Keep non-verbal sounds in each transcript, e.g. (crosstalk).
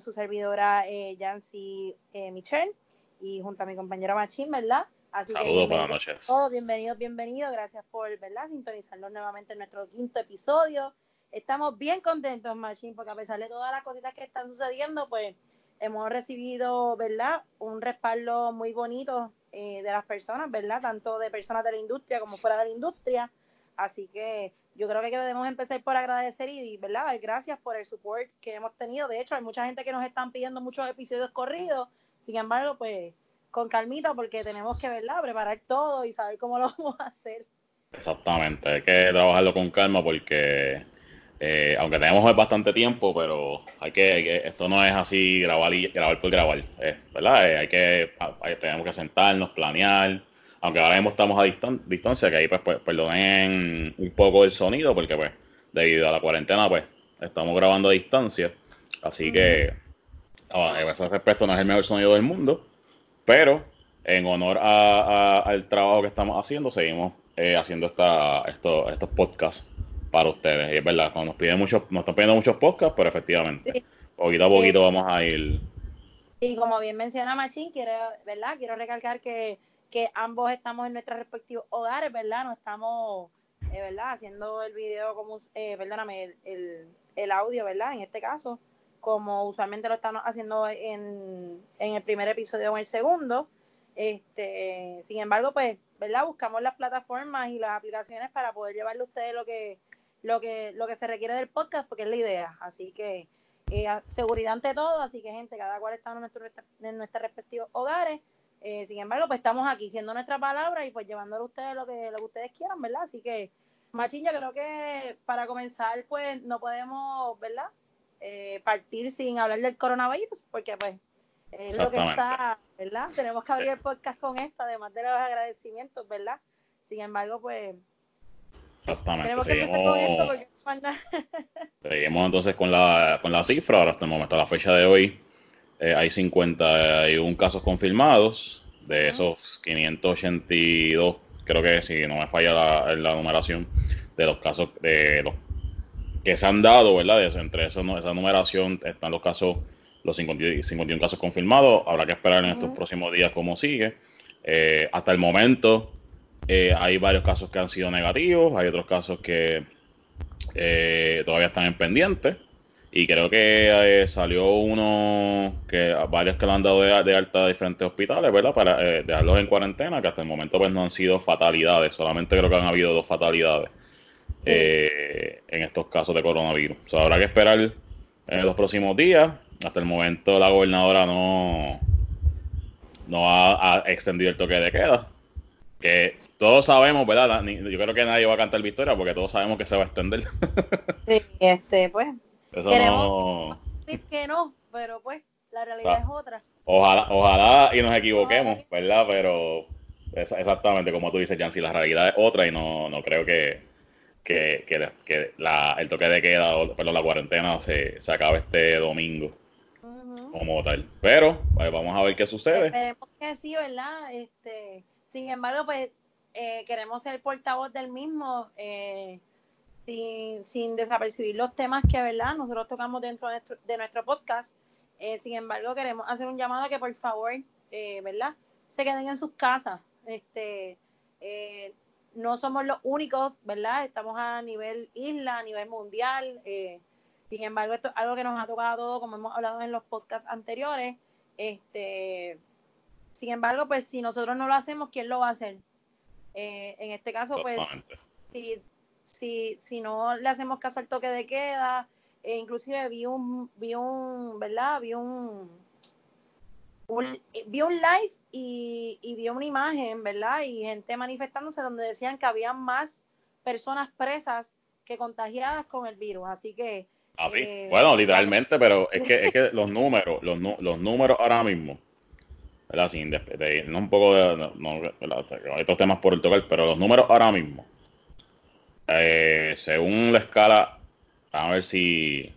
con su servidora eh, Yancy eh, Michelle y junto a mi compañera Machín, ¿verdad? Así Saludos, buenas noches. Todos bienvenidos, bienvenidos. Gracias por, ¿verdad? Sintonizarnos nuevamente en nuestro quinto episodio. Estamos bien contentos, Machín, porque a pesar de todas las cositas que están sucediendo, pues hemos recibido, ¿verdad? Un respaldo muy bonito eh, de las personas, ¿verdad? Tanto de personas de la industria como fuera de la industria. Así que yo creo que debemos empezar por agradecer y, ¿verdad? Gracias por el support que hemos tenido. De hecho, hay mucha gente que nos están pidiendo muchos episodios corridos. Sin embargo, pues con calmita porque tenemos que, ¿verdad? Preparar todo y saber cómo lo (laughs) vamos a hacer. Exactamente, hay que trabajarlo con calma porque eh, aunque tenemos bastante tiempo, pero hay que, esto no es así grabar y grabar por grabar, ¿verdad? Eh, hay que, tenemos que sentarnos, planear, aunque ahora mismo estamos a distancia, que ahí pues, pues, perdonen un poco el sonido, porque pues debido a la cuarentena pues estamos grabando a distancia, así que a ese respecto no es el mejor sonido del mundo, pero en honor al trabajo que estamos haciendo, seguimos haciendo esta, estos podcasts para ustedes. Y es verdad, nos piden muchos, nos están pidiendo muchos podcasts, pero efectivamente, poquito a poquito vamos a ir. Y como bien menciona Machín, quiero, ¿verdad? Quiero recalcar que, que ambos estamos en nuestros respectivos hogares, ¿verdad? No estamos, eh, ¿verdad? Haciendo el video como, eh, perdóname, el, el, audio, ¿verdad? En este caso, como usualmente lo estamos haciendo en, en el primer episodio o en el segundo. Este, sin embargo, pues, ¿verdad? Buscamos las plataformas y las aplicaciones para poder llevarle a ustedes lo que lo que, lo que se requiere del podcast, porque es la idea. Así que eh, seguridad ante todo, así que gente, cada cual está en, nuestro, en nuestros respectivos hogares. Eh, sin embargo, pues estamos aquí siendo nuestra palabra y pues llevándole a ustedes lo que, lo que ustedes quieran, ¿verdad? Así que, Machín, yo creo que para comenzar, pues no podemos, ¿verdad? Eh, partir sin hablar del coronavirus, porque pues es lo que está, ¿verdad? Tenemos que abrir el podcast con esto, además de los agradecimientos, ¿verdad? Sin embargo, pues Exactamente. Seguimos, (laughs) seguimos entonces con la, con la cifra. Ahora hasta el momento, la fecha de hoy, eh, hay 51 casos confirmados. De esos 582, creo que si no me falla la, numeración, de los casos de los que se han dado, ¿verdad? entre eso, esa numeración están los casos, los 51 casos confirmados. Habrá que esperar en estos próximos días cómo sigue. Eh, hasta el momento, eh, hay varios casos que han sido negativos, hay otros casos que eh, todavía están en pendiente. Y creo que eh, salió uno, que varios que lo han dado de, alta a diferentes hospitales, ¿verdad? Para dejarlos en cuarentena, que hasta el momento pues no han sido fatalidades, solamente creo que han habido dos fatalidades en estos casos de coronavirus. O sea, habrá que esperar en los próximos días. Hasta el momento la gobernadora no, no ha extendido el toque de queda que todos sabemos, ¿verdad? Yo creo que nadie va a cantar victoria porque todos sabemos que se va a extender. (laughs) sí, este, pues. Eso queremos no... que no, pero pues la realidad es otra. Ojalá, ojalá y nos equivoquemos, ¿verdad? Pero exactamente como tú dices, Jancy, la realidad es otra y no, no creo que, que, que, la, el toque de queda, o, perdón, la cuarentena se, se acabe este domingo. Como tal. Pero pues, vamos a ver qué sucede. Esperemos que sí, ¿verdad? Este, sin embargo, pues eh, queremos ser portavoz del mismo eh, sin, sin, desapercibir los temas que, ¿verdad? Nosotros tocamos dentro de nuestro, podcast. Eh, sin embargo, queremos hacer un llamado a que por favor, ¿verdad? Se queden en sus casas. Este, no somos los únicos, ¿verdad? Estamos a nivel isla, a nivel mundial. sin embargo, esto es algo que nos ha tocado a todos, como hemos hablado en los podcasts anteriores. Este, sin embargo, pues si nosotros no lo hacemos, ¿quién lo va a hacer? Eh, en este caso, pues, si, si, si no le hacemos caso al toque de queda, e inclusive vi un, vi un, ¿verdad? Vi un, vi un live y, y vi una imagen, ¿verdad? Y gente manifestándose donde decían que había más personas presas que contagiadas con el virus. Así que... Así, ah, eh, bueno, literalmente, pero es que, es que (laughs) los números, los, los números ahora mismo ¿verdad? Sin no un poco de, no, otros temas por el tocar, pero los números ahora mismo, eh, según la escala, a ver si,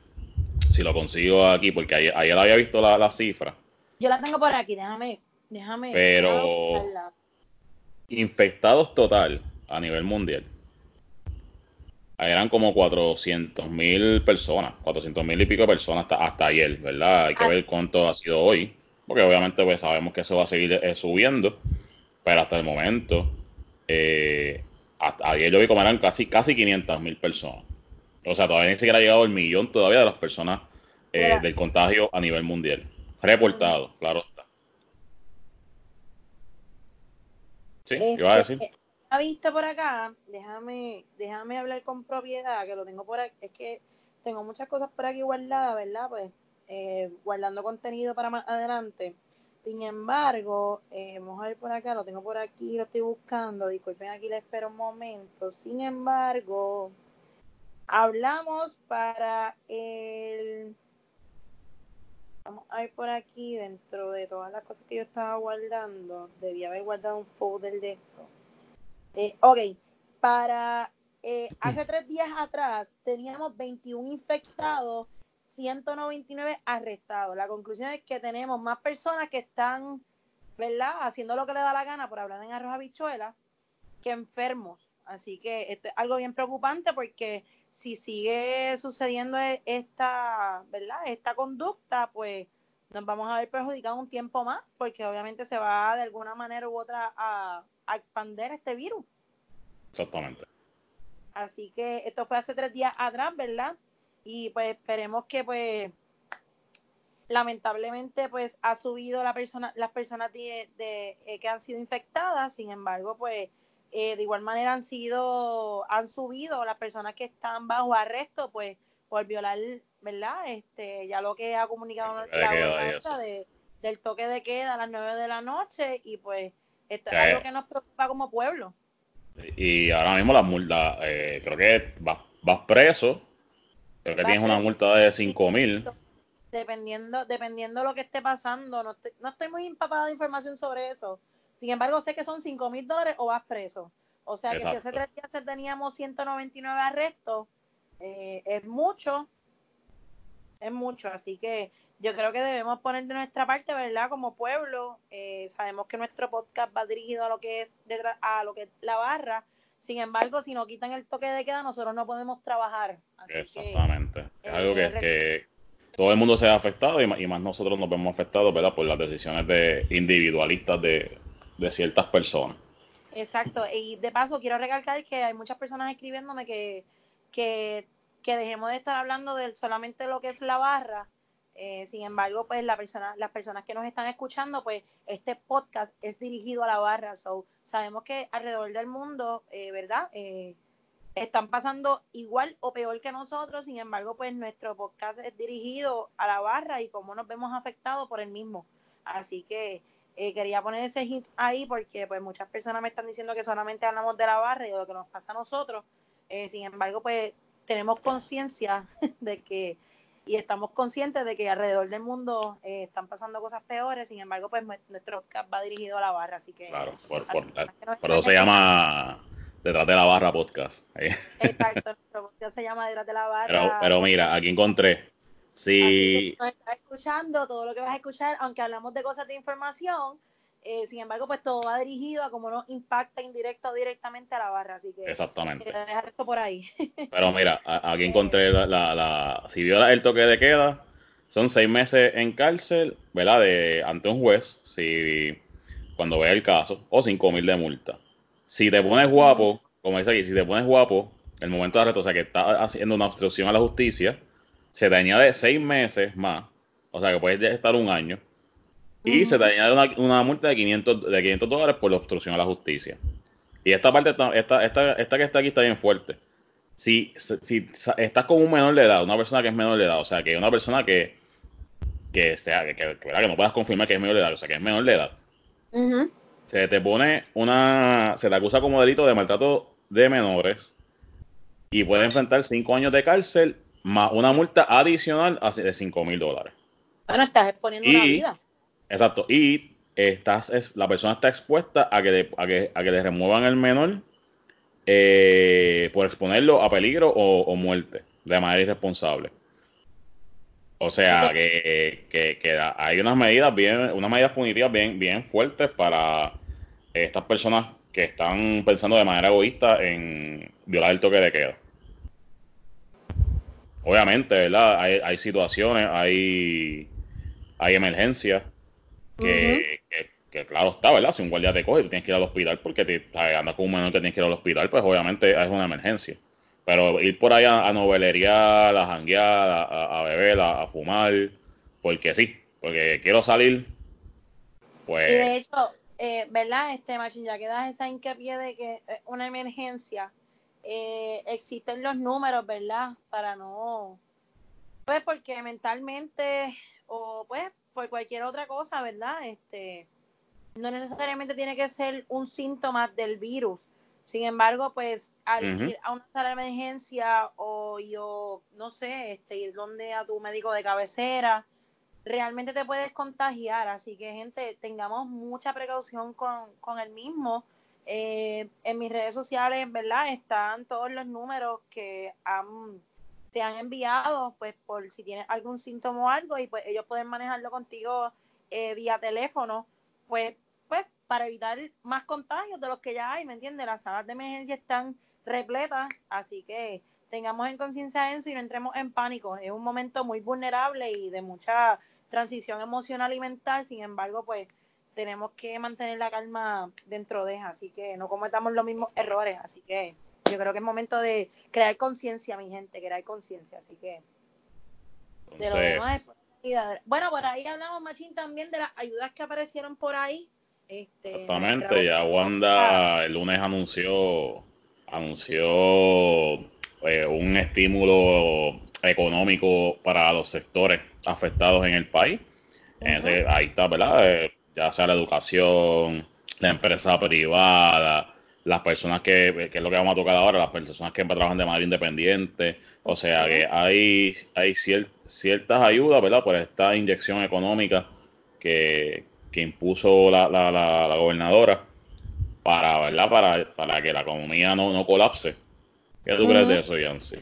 si lo consigo aquí, porque ayer, ayer había visto la, la, cifra. Yo la tengo por aquí, déjame, déjame. Pero infectados total a nivel mundial, eran como 400 mil personas, 400 mil y pico de personas hasta, hasta ayer, ¿verdad? Hay que ah. ver cuánto ha sido hoy, porque obviamente pues sabemos que eso va a seguir eh, subiendo, pero hasta el momento, eh, hasta ayer yo vi como eran casi, casi 500 mil personas. O sea, todavía ni siquiera ha llegado el millón todavía de las personas eh, del contagio a nivel mundial. Reportado, claro está. ¿Sí? ¿Qué iba a decir? ha visto por acá, déjame, déjame hablar con propiedad, que lo tengo por aquí, es que tengo muchas cosas por aquí guardadas, ¿verdad? Pues eh, guardando contenido para más adelante. Sin embargo, eh, vamos a ver por acá, lo tengo por aquí, lo estoy buscando, disculpen aquí, le espero un momento. Sin embargo, hablamos para el... Vamos a ver por aquí, dentro de todas las cosas que yo estaba guardando, debía haber guardado un folder de esto eh, ok, para eh, hace tres días atrás teníamos 21 infectados, 199 arrestados. La conclusión es que tenemos más personas que están, ¿verdad?, haciendo lo que le da la gana por hablar en arroz habichuela que enfermos. Así que esto es algo bien preocupante porque si sigue sucediendo e, esta, ¿verdad?, esta conducta, pues nos vamos a ver perjudicados un tiempo más porque obviamente se va de alguna manera u otra a, a expandir este virus. Exactamente. Así que esto fue hace tres días atrás, ¿verdad? Y pues esperemos que pues lamentablemente pues ha subido la persona, las personas de, eh, que han sido infectadas, sin embargo pues eh, de igual manera han sido, han subido las personas que están bajo arresto pues por violar, ¿verdad? Este, ya lo que ha comunicado la gobernanza de, del toque de queda a las nueve de la noche y pues esto es algo que nos preocupa como pueblo. Y ahora mismo la multa, eh, creo que vas, vas preso, creo que tienes una multa de 5 mil. Dependiendo, dependiendo de lo que esté pasando, no estoy, no estoy muy empapada de información sobre eso. Sin embargo, sé que son 5 mil dólares o vas preso. O sea que si hace tres días teníamos 199 arrestos, eh, es mucho, es mucho. Así que yo creo que debemos poner de nuestra parte, ¿verdad? Como pueblo, eh, sabemos que nuestro podcast va dirigido a lo que es a lo que es la barra. Sin embargo, si no quitan el toque de queda, nosotros no podemos trabajar. Exactamente. es algo que, que, todo el mundo se ha afectado y, más nosotros nos vemos afectados, ¿verdad? Por las decisiones de individualistas de, de ciertas personas. Exacto. Y de paso, quiero recalcar que hay muchas personas escribiéndome que, que, que dejemos de estar hablando de solamente lo que es la barra eh, sin embargo, pues la persona, las personas que nos están escuchando, pues este podcast es dirigido a la barra. So, sabemos que alrededor del mundo, eh, ¿verdad? Eh, están pasando igual o peor que nosotros. Sin embargo, pues nuestro podcast es dirigido a la barra y cómo nos vemos afectados por el mismo. Así que quería poner ese hit ahí porque pues muchas personas me están diciendo que solamente hablamos de la barra y de lo que nos pasa a nosotros. sin embargo, pues tenemos conciencia (laughs) de que y estamos conscientes de que alrededor del mundo eh, están pasando cosas peores, sin embargo, pues nuestro podcast va dirigido a la barra, así que... Claro, por, eso se llama Detrás de la Barra Podcast. Exacto, nuestro podcast se llama Detrás de la Barra. Pero, mira, aquí encontré. Si... nos estás escuchando, todo lo que vas a escuchar, aunque hablamos de cosas de información, eh, sin embargo, pues todo va dirigido a cómo nos impacta indirecto o directamente a la barra. Así que Exactamente. dejar esto por ahí. (laughs) Pero mira, aquí encontré la, la, si viola el toque de queda, son seis meses en cárcel, ¿verdad? De, ante un juez, si cuando vea el caso, o cinco mil de multa. Si te pones guapo, como dice aquí, si te pones guapo, el momento de arresto, o sea que estás haciendo una obstrucción a la justicia, se te añade seis meses más, o sea que puedes estar un año y se te añade una, multa de 500, de 500 dólares por la obstrucción a la justicia. Y esta parte, esta, esta, esta que está aquí está bien fuerte. Si, si, estás con un menor de edad, una persona que es menor de edad, o sea, que una persona que, que, sea, que, que, que no puedas confirmar que es menor de edad, o sea, que es menor de edad, se te pone una, se te acusa como delito de maltrato de menores y puede enfrentar 5 años de cárcel más una multa adicional de 5 mil dólares. Bueno, estás exponiendo una vida. Exacto. Y estás, es, la persona está expuesta a que, le, a que, a que le remuevan el menor eh, por exponerlo a peligro o, muerte de manera irresponsable. O sea que, que, hay unas medidas bien, unas medidas punitivas bien, bien fuertes para estas personas que están pensando de manera egoísta en violar el toque de queda. obviamente, ¿verdad? Hay, hay situaciones, hay, hay emergencias que, que, claro está, ¿verdad? Si un guardia te coge, tú tienes que ir al hospital porque te, andas con un menor que tienes que ir al hospital, pues obviamente es una emergencia. Pero ir por ahí a, novelería, a janguear, a, a beber, a, fumar, porque sí, porque quiero salir, pues... Y de hecho, eh, ¿verdad? Este, Machín, ya que das esa hincapié de que es una emergencia, eh, existen los números, ¿verdad? Para no... Pues porque mentalmente o pues por cualquier otra cosa, ¿verdad? Este, no necesariamente tiene que ser un síntoma del virus. Sin embargo, pues al ir a una sala de emergencia o yo, no sé, este, ir donde a tu médico de cabecera, realmente te puedes contagiar. Así que, gente, tengamos mucha precaución con, con el mismo. Eh, en mis redes sociales, ¿verdad? Están todos los números que han, te han enviado, pues por si tienes algún síntoma o algo, y pues ellos pueden manejarlo contigo eh, vía teléfono, pues para evitar más contagios de los que ya hay, ¿me entiendes? Las salas de emergencia están repletas, así que tengamos en conciencia eso y no entremos en pánico. Es un momento muy vulnerable y de mucha transición emocional y mental, sin embargo, pues tenemos que mantener la calma dentro de, así que no cometamos los mismos errores, así que yo creo que es momento de crear conciencia, mi gente, crear conciencia, así que de lo demás bueno, por ahí hablamos, Machín, también de las ayudas que aparecieron por ahí, este, Exactamente, ya Wanda el lunes anunció anunció eh, un estímulo económico para los sectores afectados en el país. ahí está, ¿verdad? Eh, ya sea la educación, la empresa privada, las personas que, que es lo que vamos a tocar ahora, las personas que trabajan de manera independiente. O sea que hay, hay ciertas ayudas, ¿verdad? Por esta inyección económica que, que impuso la, la, la, gobernadora para, ¿verdad? Para, para que la economía no, no colapse. ¿Qué tú crees de eso, Yancy?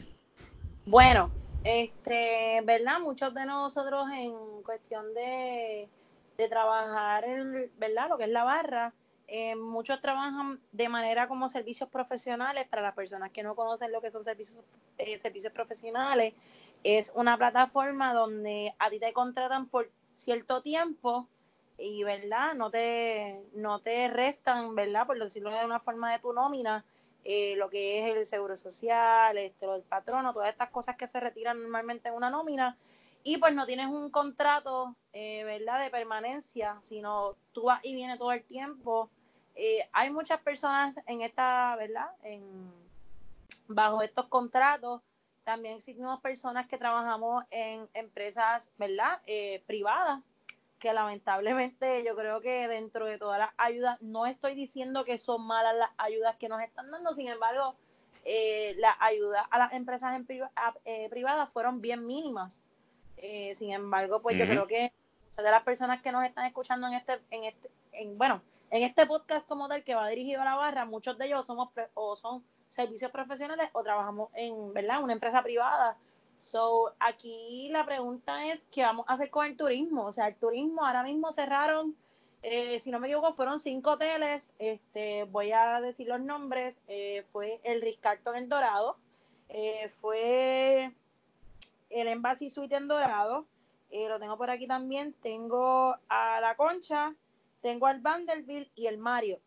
Bueno, este, ¿verdad? Muchos de nosotros en cuestión de, de trabajar, ¿verdad? Lo que es la barra, eh, muchos trabajan de manera como servicios profesionales. Para las personas que no conocen lo que son servicios, eh, servicios profesionales, es una plataforma donde a ti te contratan por cierto tiempo y verdad no te no te restan verdad por decirlo de una forma de tu nómina eh, lo que es el seguro social este lo del patrono todas estas cosas que se retiran normalmente en una nómina y pues no tienes un contrato eh, verdad de permanencia sino tú vas y vienes todo el tiempo. Eh, hay muchas personas en esta verdad en bajo estos contratos. También existen personas que trabajamos en empresas verdad privadas que lamentablemente yo creo que dentro de todas las ayudas, no estoy diciendo que son malas las ayudas que nos están dando, sin embargo, eh, las ayudas a las empresas en eh, privadas fueron bien mínimas. Eh, sin embargo, pues yo creo que muchas de las personas que nos están escuchando en este, en este, en, bueno, en este podcast como tal que va dirigido a la barra, muchos de ellos somos o son servicios profesionales o trabajamos en, ¿verdad? Una empresa privada So, aquí la pregunta es, ¿qué vamos a hacer con el turismo? O sea, el turismo ahora mismo cerraron, eh, si no me equivoco, fueron cinco hoteles, este, voy a decir los nombres, eh, fue el Ritz Carlton en Dorado, eh, fue el Embassy Suite en Dorado, lo tengo por aquí también, tengo a La Concha, tengo al Vanderbilt y el Mario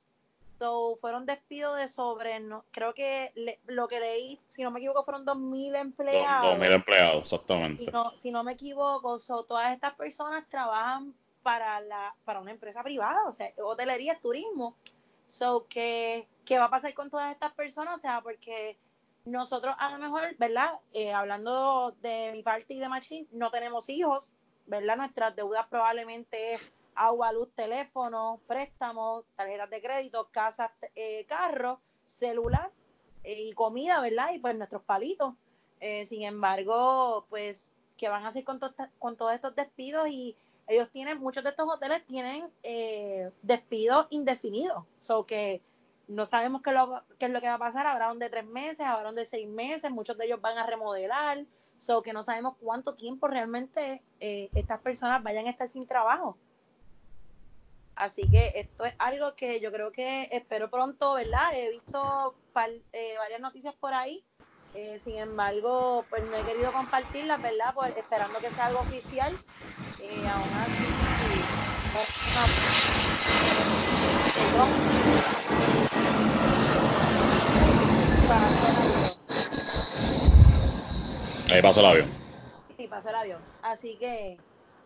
fueron despidos de sobre, no, creo que lo que leí, si no me equivoco, fueron 2.000 empleados. 2.000 empleados, exactamente. Si no, si no me equivoco, todas estas personas trabajan para la para una empresa privada, o sea, hotelería, turismo. So, ¿qué, ¿qué va a pasar con todas estas personas? O sea, porque nosotros a lo mejor, ¿verdad? Eh, hablando de mi parte y de Machine, no tenemos hijos, ¿verdad? Nuestras deudas probablemente agua, luz, teléfono, préstamos, tarjetas de crédito, casas, eh, carro, celular eh, y comida, ¿verdad? Y pues nuestros palitos. Eh, sin embargo, pues, ¿qué van a hacer con, con todos estos despidos? Y ellos tienen, muchos de estos hoteles tienen eh, despidos indefinidos. So que no sabemos qué, lo, qué es lo que va a pasar. Habrá de tres meses, habrá de seis meses, muchos de ellos van a remodelar. So que no sabemos cuánto tiempo realmente estas personas vayan a estar sin trabajo. Así que esto es algo que yo creo que espero pronto, ¿verdad? He visto eh, varias noticias por ahí Eh, sin embargo, pues no he querido compartirla, ¿verdad? Pues, esperando que sea algo oficial. Eh, aún así, Ahí pasó el avión. Sí, pasó el avión. Así que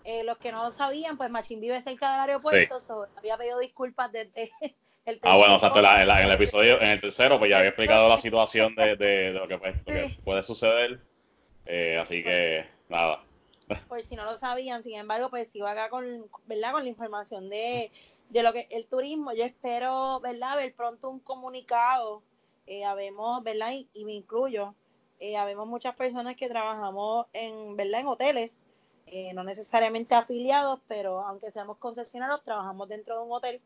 eh, los que no lo sabían, pues Machín vive cerca del aeropuerto, so, había pedido disculpas desde (laughs) el Ah, bueno, o sea, en, el (laughs) episodio, en el tercero, pues ya había explicado la situación de, de, lo, que, pues, puede suceder. Eh, así que, nada. Pues si no lo sabían, sin embargo, pues sigo acá con, ¿verdad? con la información de, de lo que el turismo. Yo espero, ¿verdad? Ver pronto un comunicado. Eh, habemos, ¿verdad? Y, me incluyo. Eh, habemos muchas personas que trabajamos en, ¿verdad? En hoteles, eh, no necesariamente afiliados, pero aunque seamos concesionarios, trabajamos dentro de un hotel.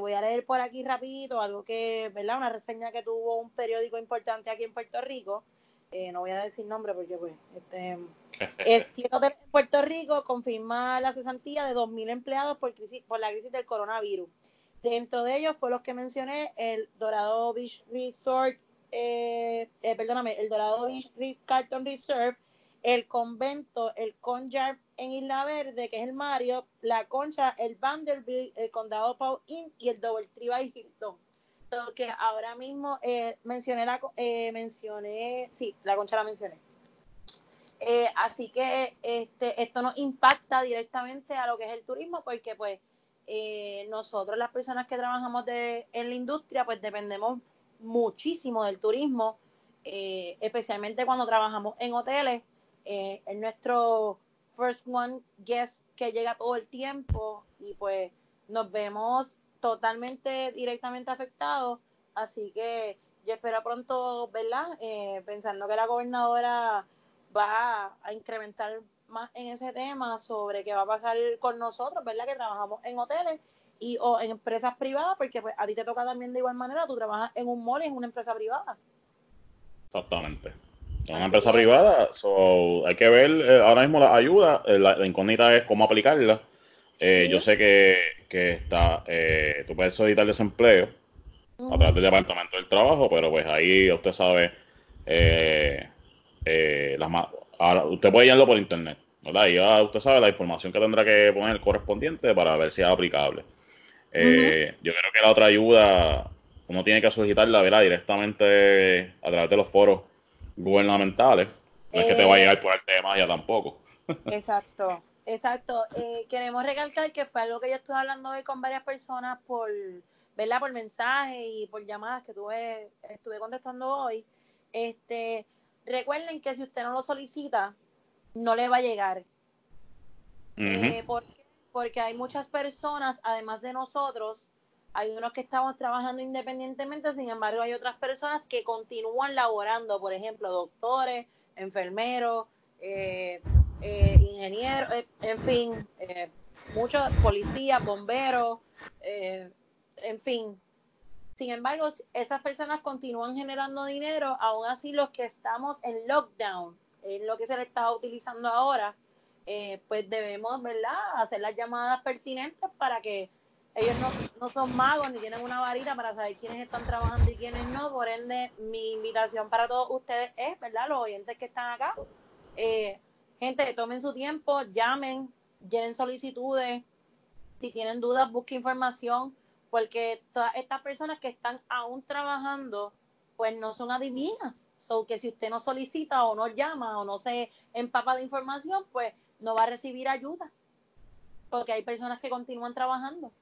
Voy a leer por aquí rapidito algo que, ¿verdad? Una reseña que tuvo un periódico importante aquí en Puerto Rico. no voy a decir nombre porque, pues, este, (laughs) es hotel en Puerto Rico confirma la cesantía de 2.000 empleados por, crisis, por la crisis del coronavirus. Dentro de ellos fue los que mencioné, el Dorado Beach Resort, eh, eh, perdóname, el Dorado Beach Carton Reserve, el Convento, el Conjar en Isla Verde, que es el Mario, la Concha, el Vanderbilt, el Condado Pau Inn y el Double Tree Hilton. que ahora mismo eh, mencioné la mencioné, sí, la Concha la mencioné. así que este, esto nos impacta directamente a lo que es el turismo, porque pues eh, nosotros las personas que trabajamos de, en la industria, pues dependemos muchísimo del turismo, eh, especialmente cuando trabajamos en hoteles. Eh, es nuestro first one guest que llega todo el tiempo y pues nos vemos totalmente directamente afectados. Así que yo espero pronto, ¿verdad? Eh, pensando que la gobernadora va a incrementar más en ese tema sobre qué va a pasar con nosotros, ¿verdad? Que trabajamos en hoteles y o en empresas privadas, porque pues a ti te toca también de igual manera, tú trabajas en un mall y en una empresa privada. Exactamente. En una empresa privada, so, hay que ver eh, ahora mismo la ayuda, eh, la, incógnita es cómo aplicarla. Eh, yo sé que, que está, tú puedes solicitar desempleo a través del Departamento del Trabajo, pero pues ahí usted sabe, las, Ahora, usted puede llenarlo por internet, ¿verdad? Y ya usted sabe la información que tendrá que poner el correspondiente para ver si es aplicable. Eh, yo creo que la otra ayuda uno tiene que solicitarla, ¿verdad? Directamente a través de los foros gubernamentales. No es que te va a llegar por arte de magia tampoco. (laughs) Exacto, exacto. Eh, queremos recalcar que fue algo que yo estuve hablando hoy con varias personas por, ¿verdad? Por mensaje y por llamadas que tuve, estuve contestando hoy. Este, Recuerden que si usted no lo solicita, no le va a llegar. Eh, Porque hay muchas personas, además de nosotros, hay unos que estamos trabajando independientemente, sin embargo hay otras personas que continúan laborando, por ejemplo, doctores, enfermeros, eh, eh, ingenieros, en fin, muchos policías, bomberos, en fin, sin embargo, esas personas continúan generando dinero, aún así los que estamos en lockdown, en lo que se le está utilizando ahora, eh, pues debemos, ¿verdad?, hacer las llamadas pertinentes para que ellos no, son magos ni tienen una varita para saber quiénes están trabajando y quiénes no. Por ende, mi invitación para todos ustedes es, ¿verdad?, los oyentes que están acá, eh, gente, tomen su tiempo, llamen, llenen solicitudes, si tienen dudas, busquen información porque todas estas personas que están aún trabajando, pues no son adivinas. So que si usted no solicita o no llama o no se empapa de información, pues no va a recibir ayuda. Porque hay personas que continúan trabajando.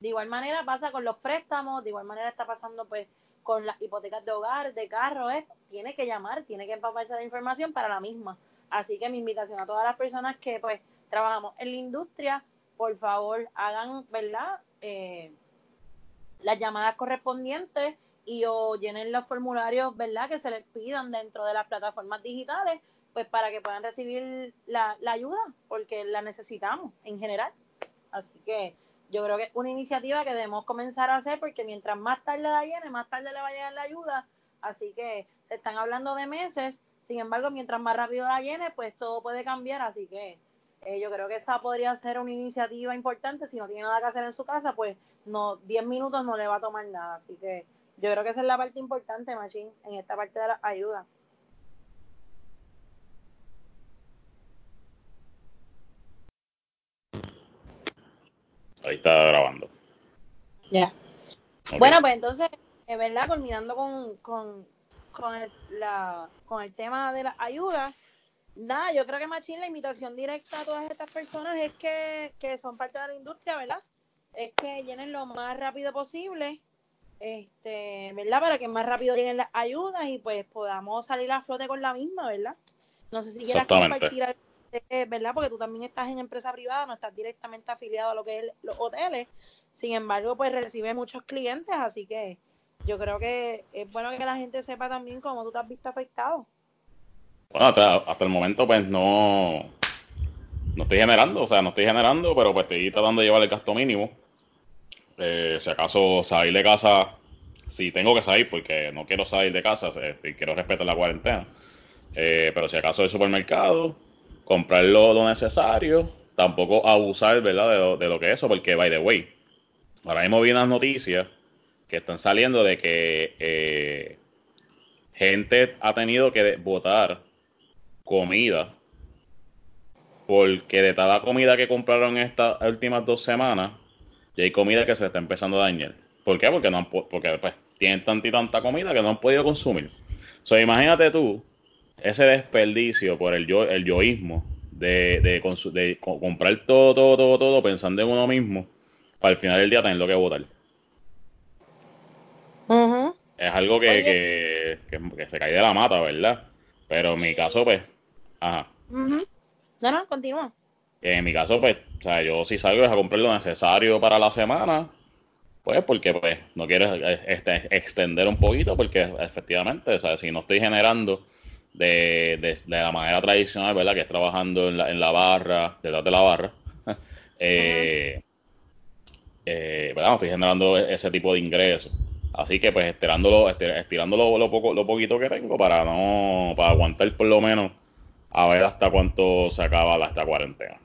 De igual manera pasa con los préstamos, de igual manera está pasando pues con las hipotecas de hogar, de carro, ¿eh? tiene que llamar, tiene que empaparse de información para la misma. Así que mi invitación a todas las personas que pues trabajamos en la industria, por favor hagan, ¿verdad? Eh, las llamadas correspondientes y o llenen los formularios, ¿verdad? Que se les pidan dentro de las plataformas digitales, pues para que puedan recibir la, ayuda, porque la necesitamos en general. Así que yo creo que es una iniciativa que debemos comenzar a hacer porque mientras más tarde la llene, más tarde le va a llegar la ayuda. Así que se están hablando de meses, sin embargo, mientras más rápido la llene, pues todo puede cambiar. Así que eh, yo creo que esa podría ser una iniciativa importante. Si no tiene nada que hacer en su casa, pues no 10 minutos no le va a tomar nada. Así que yo creo que esa es la parte importante, Machín, en esta parte de la ayuda. Ahí está grabando. Ya. Bueno, pues entonces, es verdad, culminando con, con, con, el, la, con el tema de la ayuda, nada, yo creo que Machín, la invitación directa a todas estas personas es que, que son parte de la industria, ¿verdad? Es que llenen lo más rápido posible, este, ¿verdad? Para que más rápido lleguen las ayudas y pues podamos salir a flote con la misma, ¿verdad? No sé si quieras compartir ¿verdad? Porque tú también estás en empresa privada, no estás directamente afiliado a lo que es los hoteles, sin embargo, pues recibe muchos clientes, así que yo creo que es bueno que la gente sepa también cómo tú te has visto afectado. Bueno, hasta, el momento pues no, no estoy generando, o sea, no estoy generando, pero pues estoy tratando de llevar el gasto mínimo. Eh, si acaso salir de casa, si tengo que salir, porque no quiero salir de casa, y quiero respetar la cuarentena. Eh, pero si acaso el supermercado, comprar lo, necesario, tampoco abusar, ¿verdad? De lo, de lo que es eso, porque by the way, ahora mismo vi unas noticias que están saliendo de que eh, gente ha tenido que votar comida porque de toda la comida que compraron estas últimas dos semanas, ya hay comida que se está empezando a dañar. ¿Por qué? Porque, no porque pues, tienen tanta y tanta comida que no han podido consumir. O imagínate tú ese desperdicio por el yo, el yoísmo de, de, comprar todo, todo, todo, todo pensando en uno mismo, para al final del día tenerlo que votar. Es algo que, que, se cae de la mata, ¿verdad? Pero en mi caso, pues, ajá. No, no, continúa. En mi caso, pues, o sea, yo si salgo es a comprar lo necesario para la semana, pues porque pues no quiero este, extender un poquito, porque efectivamente, o sea, si no estoy generando de, de, la manera tradicional, ¿verdad? Que es trabajando en la, en la barra, detrás de la barra, (laughs) eh, eh, ¿verdad? No estoy generando ese tipo de ingresos. Así que pues estirándolo, estirándolo lo, poco, lo poquito que tengo para no, para aguantar por lo menos a ver hasta cuánto se acaba esta cuarentena.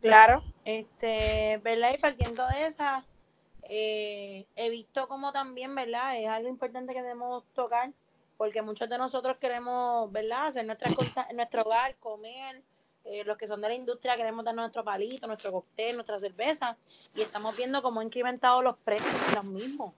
Claro, este, ¿verdad? Y partiendo de esa, eh, he visto como también, ¿verdad? Es algo importante que debemos tocar, porque muchos de nosotros queremos, ¿verdad? Hacer nuestra, (clears throat) nuestro hogar, comer, eh, los que son de la industria queremos dar nuestro palito, nuestro cóctel, nuestra cerveza, y estamos viendo cómo han incrementado los precios de los mismos.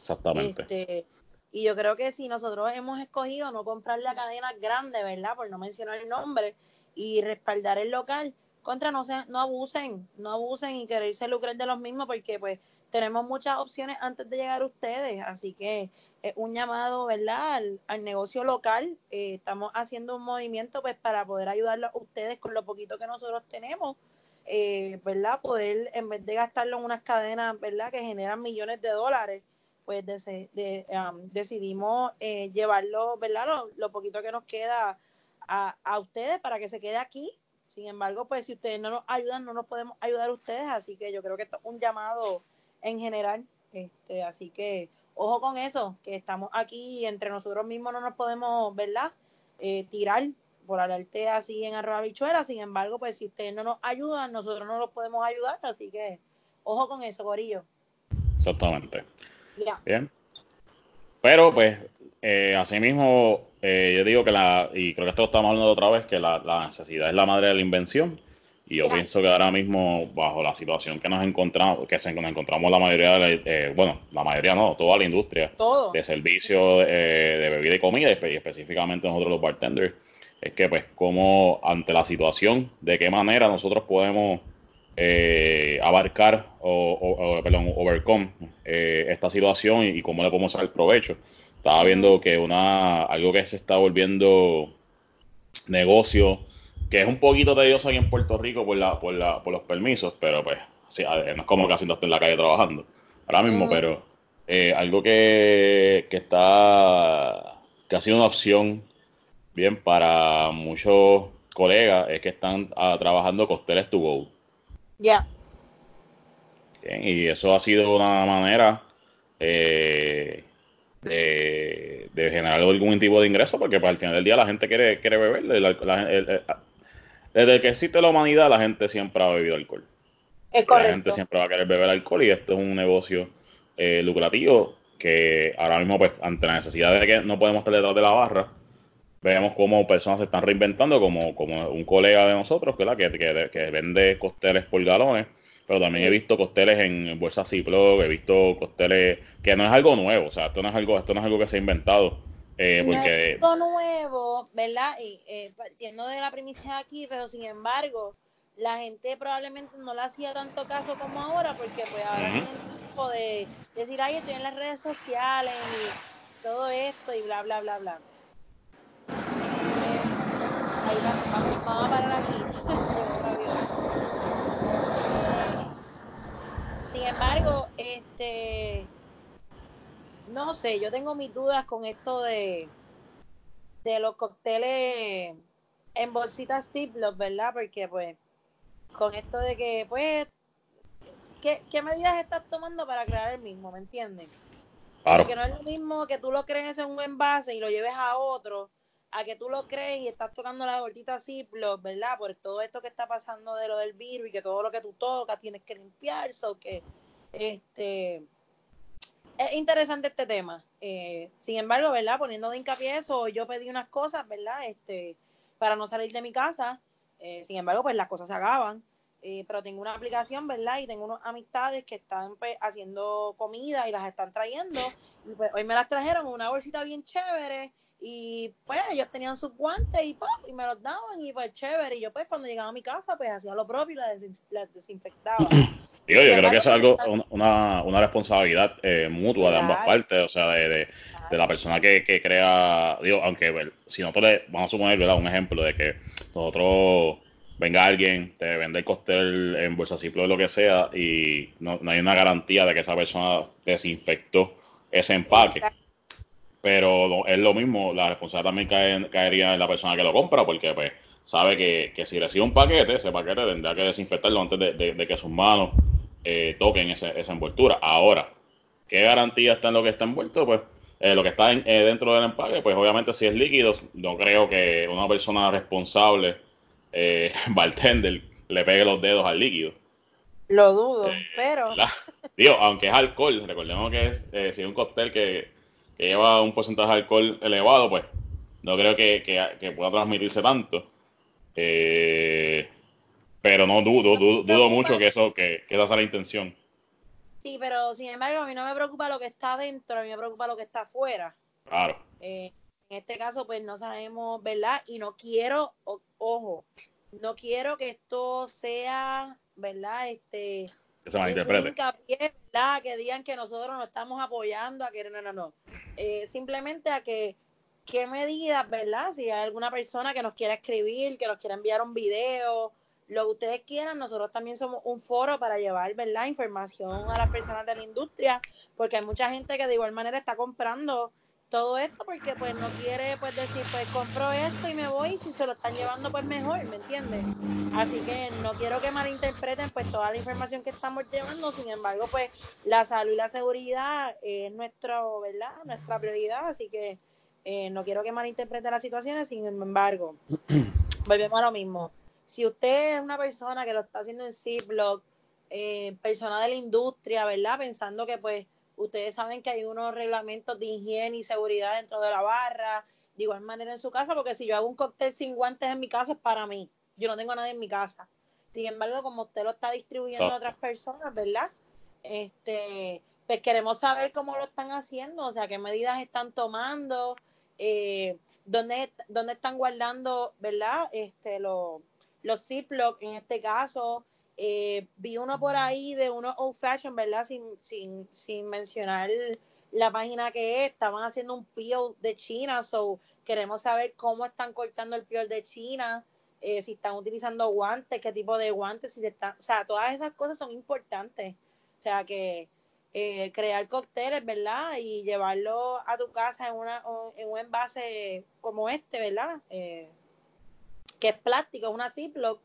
Exactamente. Este, y yo creo que si nosotros hemos escogido no comprar la cadena grande, ¿verdad? Por no mencionar el nombre, y respaldar el local, contra no, se, no abusen, no abusen y quererse lucrar de los mismos, porque pues tenemos muchas opciones antes de llegar a ustedes, así que es un llamado, ¿verdad? Al, negocio local, eh, estamos haciendo un movimiento pues para poder ayudarlos a ustedes con lo poquito que nosotros tenemos, eh, ¿verdad? Poder, en vez de gastarlo en unas cadenas, ¿verdad? Que generan millones de dólares, pues de, decidimos eh, llevarlo, ¿verdad? Lo, poquito que nos queda a, a, ustedes para que se quede aquí. Sin embargo, pues si ustedes no nos ayudan, no nos podemos ayudar ustedes. Así que yo creo que esto es un llamado en general. Este, así que ojo con eso, que estamos aquí y entre nosotros mismos no nos podemos, ¿verdad? Eh, tirar por hablarte así en arroba bichuela. Sin embargo, pues si ustedes no nos ayudan, nosotros no los podemos ayudar. Así que ojo con eso, Gorillo. Exactamente. Bien. Pero pues, eh, asimismo, eh, yo digo que la, y creo que esto lo estamos hablando otra vez, que la, necesidad es la madre de la invención. Y yo pienso que ahora mismo, bajo la situación que nos encontramos, que se, nos encontramos la mayoría de la, eh, bueno, la mayoría no, toda la industria de servicios eh, de bebida y comida, y específicamente nosotros los bartenders, es que pues como ante la situación, de qué manera nosotros podemos eh, abarcar o, perdón, overcome eh, esta situación y, cómo le podemos sacar provecho. Estaba viendo que una algo que se está volviendo negocio, que es un poquito tedioso aquí en Puerto Rico por, la, por, la, por los permisos, pero pues sí, no es como estoy en la calle trabajando ahora mismo, pero eh, algo que, que está, que ha sido una opción bien para muchos colegas es que están ah, trabajando costeles to go. Ya. y eso ha sido una manera eh, de, generar algún tipo de ingreso, porque pues, al final del día la gente quiere, quiere beber. desde que existe la humanidad, la gente siempre ha bebido alcohol. Es correcto. La gente siempre va a querer beber alcohol y esto es un negocio eh, lucrativo que ahora mismo, pues, ante la necesidad de que no podemos estar detrás de la barra, vemos cómo personas se están reinventando, como, como un colega de nosotros, ¿verdad? Que, que, que vende costeles por galones, pero también he visto costeles en bolsas Ziploc, he visto costeles que no es algo nuevo, o sea, esto no es algo, esto no es algo que se ha inventado. Eh, porque... No es algo nuevo, ¿verdad? Y eh, partiendo de la primicia aquí, pero sin embargo, la gente probablemente no le hacía tanto caso como ahora, porque pues ahora tienen tiempo de decir, ay, estoy en las redes sociales y todo esto y bla, bla, bla, bla. Eh, ahí vamos, vamos, a parar aquí. Eh, sin embargo, este, no sé, yo tengo mis dudas con esto de, de los cócteles en bolsitas Ziploc, ¿verdad? Porque pues con esto de que, pues, ¿qué, medidas estás tomando para crear el mismo? ¿Me entiendes? Porque no es lo mismo que tú lo crees en un envase y lo lleves a otro, a que tú lo crees y estás tocando la bolsita Ziploc, ¿verdad? Por todo esto que está pasando de lo del virus y que todo lo que tú tocas tienes que limpiarse o que, este, es interesante este tema. Eh, sin embargo, ¿verdad? Poniendo de hincapié eso, yo pedí unas cosas, ¿verdad? Este, para no salir de mi casa eh, sin embargo, pues las cosas se acaban. Eh, pero tengo una aplicación, ¿verdad? Y tengo unas amistades que están pues, haciendo comida y las están trayendo. Y pues hoy me las trajeron una bolsita bien chévere. Y pues ellos tenían sus guantes y, ¡pop! y me los daban y pues chévere. Y yo pues cuando llegaba a mi casa pues hacía lo propio y las, desinfectaba. (clears throat) Digo, yo creo que eso es algo, una, una responsabilidad eh, mutua de ambas partes, o sea, de, de, la persona que, que, crea, digo, aunque si nosotros le, vamos a suponer, ¿verdad? Un ejemplo de que nosotros venga alguien, te vende el costel en bolsa o lo que sea, y no, hay una garantía de que esa persona desinfectó ese empaque. Pero es lo mismo, la responsabilidad también caería en la persona que lo compra, porque pues sabe que, que si recibe un paquete, ese paquete tendrá que desinfectarlo antes de, que sus manos eh, toquen esa envoltura. Ahora, ¿qué garantía está en lo que está envuelto? Pues eh, lo que está eh, dentro del empaque, pues obviamente si es líquido, no creo que una persona responsable, eh, (laughs) bartender, le pegue los dedos al líquido. Lo dudo, eh, pero... Digo, aunque es alcohol, recordemos que es, si es un cóctel que, lleva un porcentaje de alcohol elevado, pues no creo que, pueda transmitirse tanto. Pero no dudo, dudo, mucho que eso, que, que esa sea la intención. Sí, pero sin embargo, a mí no me preocupa lo que está dentro, a mí me preocupa lo que está afuera. Claro. Eh, en este caso, pues no sabemos, ¿verdad? Y no quiero, ojo, no quiero que esto sea, ¿verdad? Este. Que se malinterprete. ¿verdad? Que digan que nosotros nos estamos apoyando a que no, no, no. Eh, simplemente a que, ¿qué medidas, ¿verdad? Si hay alguna persona que nos quiera escribir, que nos quiera enviar un video, lo que ustedes quieran, nosotros también somos un foro para llevar, ¿verdad? Información a las personas de la industria, porque hay mucha gente que de igual manera está comprando todo esto porque pues no quiere pues decir pues compro esto y me voy y si se lo están llevando pues mejor, ¿me entiendes? Así que no quiero que malinterpreten pues toda la información que estamos llevando, sin embargo pues la salud y la seguridad es nuestro, ¿verdad? Nuestra prioridad, así que eh, no quiero que malinterpreten las situaciones, sin embargo, (clears throat) volvemos a lo mismo si usted es una persona que lo está haciendo en Ziploc, eh, persona de la industria, ¿verdad? Pensando que pues ustedes saben que hay unos reglamentos de higiene y seguridad dentro de la barra, de igual manera en su casa, porque si yo hago un cóctel sin guantes en mi casa es para mí, yo no tengo a nadie en mi casa. Sin embargo, como usted lo está distribuyendo a otras personas, ¿verdad? Este, pues queremos saber cómo lo están haciendo, o sea, qué medidas están tomando, eh, dónde, dónde están guardando, ¿verdad? Este, los los Ziploc en este caso. Eh, vi uno por ahí de unos old fashion, ¿verdad? Sin, sin, sin mencionar la página que es. Estaban haciendo un peel de China, so queremos saber cómo están cortando el peel de China, eh, si están utilizando guantes, qué tipo de guantes, si se están, o sea, todas esas cosas son importantes. O sea, que eh, crear cócteles, ¿verdad? Y llevarlo a tu casa en, una, en un envase como este, ¿verdad? Eh, que es plástico, es una Ziploc,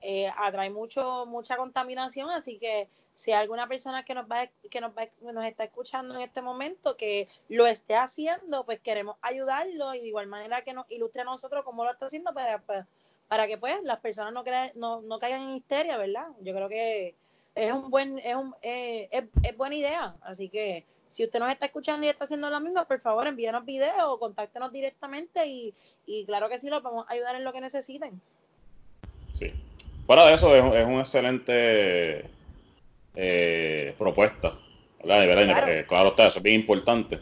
eh, atrae mucho, mucha contaminación, así que si hay alguna persona que nos va, que nos va, nos está escuchando en este momento que lo esté haciendo, pues queremos ayudarlo y de igual manera que nos ilustre a nosotros cómo lo está haciendo para, para, que pues las personas no, no, no caigan en histeria, ¿verdad? Yo creo que es un buen, es, un, eh, es, buena idea. Así que si usted nos está escuchando y está haciendo lo mismo, por favor envíenos videos o contáctenos directamente y, y claro que sí, lo podemos ayudar en lo que necesiten. Sí. Para eso es, es una excelente eh, propuesta. ¿verdad? Claro. está, eso es bien importante.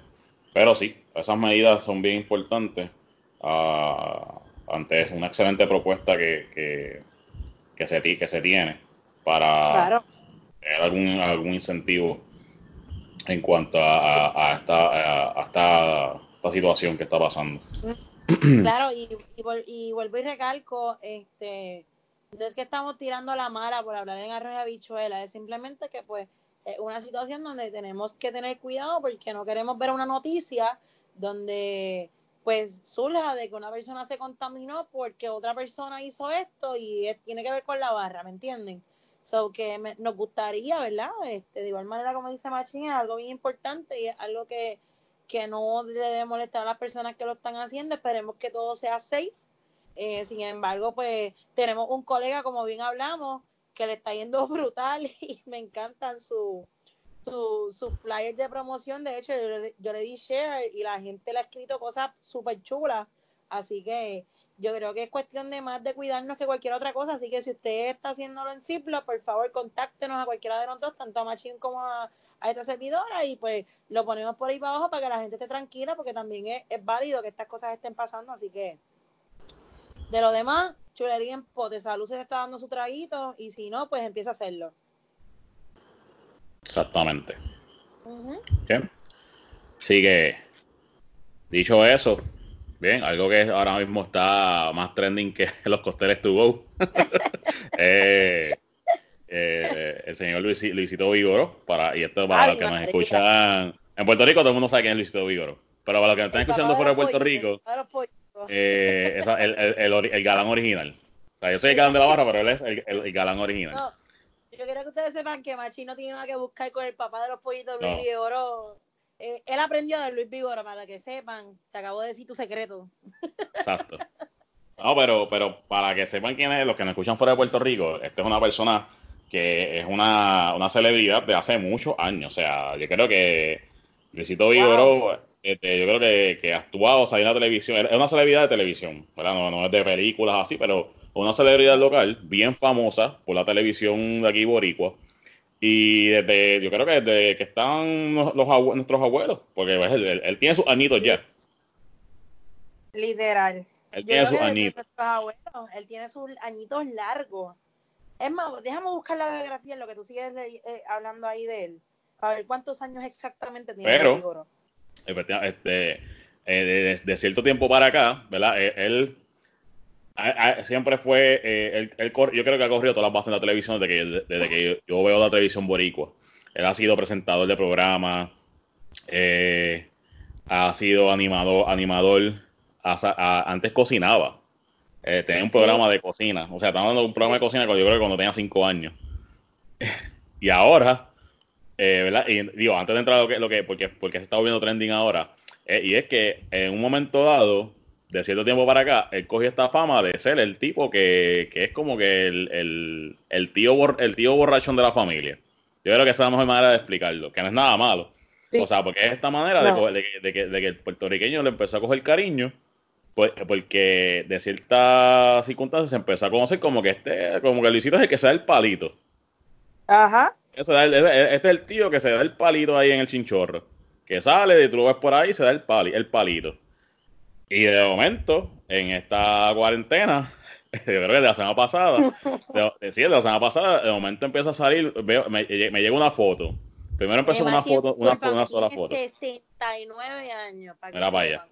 Pero sí, esas medidas son bien importantes uh, ante una excelente propuesta que, que, que, se, que se tiene para tener algún, algún incentivo en cuanto a, esta, a, esta, situación que está pasando. Claro, y, y, vuelvo y recalco, este, no es que estamos tirando la mala por hablar en arroz y habichuela, es simplemente que pues es una situación donde tenemos que tener cuidado porque no queremos ver una noticia donde pues surja de que una persona se contaminó porque otra persona hizo esto y tiene que ver con la barra, ¿me entienden? So que nos gustaría, ¿verdad? Este, de igual manera, como dice Machín, es algo bien importante y es algo que, que no le debe molestar a las personas que lo están haciendo. Esperemos que todo sea safe. Eh, sin embargo, pues tenemos un colega, como bien hablamos, que le está yendo (laughs) brutal y me encantan su, su, su flyers de promoción. De hecho, yo, le di share y la gente le ha escrito cosas súper chulas. Así que yo creo que es cuestión de más de cuidarnos que cualquier otra cosa. Así que si usted está haciéndolo en Ciplo, por favor, contáctenos a cualquiera de los dos, tanto a Machine como a, esta servidora, y pues lo ponemos por ahí para abajo para que la gente esté tranquila, porque también es, es válido que estas cosas estén pasando. Así que de lo demás, chulería en pote. Salud se está dando su traguito y si no, pues empieza a hacerlo. Exactamente. Bien. Así que, dicho eso, bien, algo que ahora mismo está más trending que (laughs) los costeles to go. (laughs) eh, eh, el señor Luisito Vigoro, para, y esto para los que nos escuchan. En Puerto Rico todo el mundo sabe quién es Luisito Vigoro. Pero para los que nos están escuchando fuera de Puerto Rico, eh, el, el, el, galán original. O sea, yo soy el galán de la barra, pero él es el, galán original. No, yo quiero que ustedes sepan que Machi no tiene nada que buscar con el papá de los pollitos, Luis Vigoro. Eh, él aprendió de Luis Vigoro, para que sepan. Te acabo de decir tu secreto. Exacto. No, pero, pero para que sepan quién es, los que nos escuchan fuera de Puerto Rico, esta es una persona que es una, una celebridad de hace muchos años. O sea, yo creo que Luisito Vigoro este, yo creo que, que ha actuado, o en la televisión, es una celebridad de televisión, ¿verdad? No, es de películas así, pero una celebridad local bien famosa por la televisión de aquí boricua. Y desde, yo creo que desde que están los, nuestros abuelos, porque pues, él, tiene sus añitos ya. Literal. Él tiene sus añitos. él tiene sus añitos largos. Es más, déjame buscar la biografía en lo que tú sigues eh, hablando ahí de él. A ver cuántos años exactamente tiene Pero, este, eh, de, cierto tiempo para acá, ¿verdad? Eh, siempre fue, eh, él, yo creo que ha corrido todas las bases en la televisión desde que, desde que yo, veo la televisión boricua. Él ha sido presentador de programas, ha sido animador, animador, antes cocinaba. tenía un programa de cocina, o sea, estaba dando un programa de cocina yo creo que cuando tenía cinco años. (laughs) y ahora eh, ¿verdad? Y digo, antes de entrar a lo que, lo que porque, porque se está volviendo trending ahora, eh, y es que en un momento dado, de cierto tiempo para acá, él cogió esta fama de ser el tipo que, que es como que el, el, el, tío el tío borrachón de la familia. Yo creo que esa es la mejor manera de explicarlo, que no es nada malo. O sea, porque es esta manera de, de, que, de, que, el puertorriqueño le empezó a coger cariño, pues, porque de ciertas circunstancias se empezó a conocer como que este, como que Luisito es el que se da el palito. Ajá. Este es el tío que se da el palito ahí en el chinchorro. Que sale, y tú lo ves por ahí y se da el, pali, el palito. Y de momento, en esta cuarentena, (laughs) yo creo que de la semana pasada, (laughs) de, de, la semana pasada, de momento empieza a salir, veo, me, llega una foto. Primero empezó una foto, una, una sola foto. 69 años, para Mira para allá.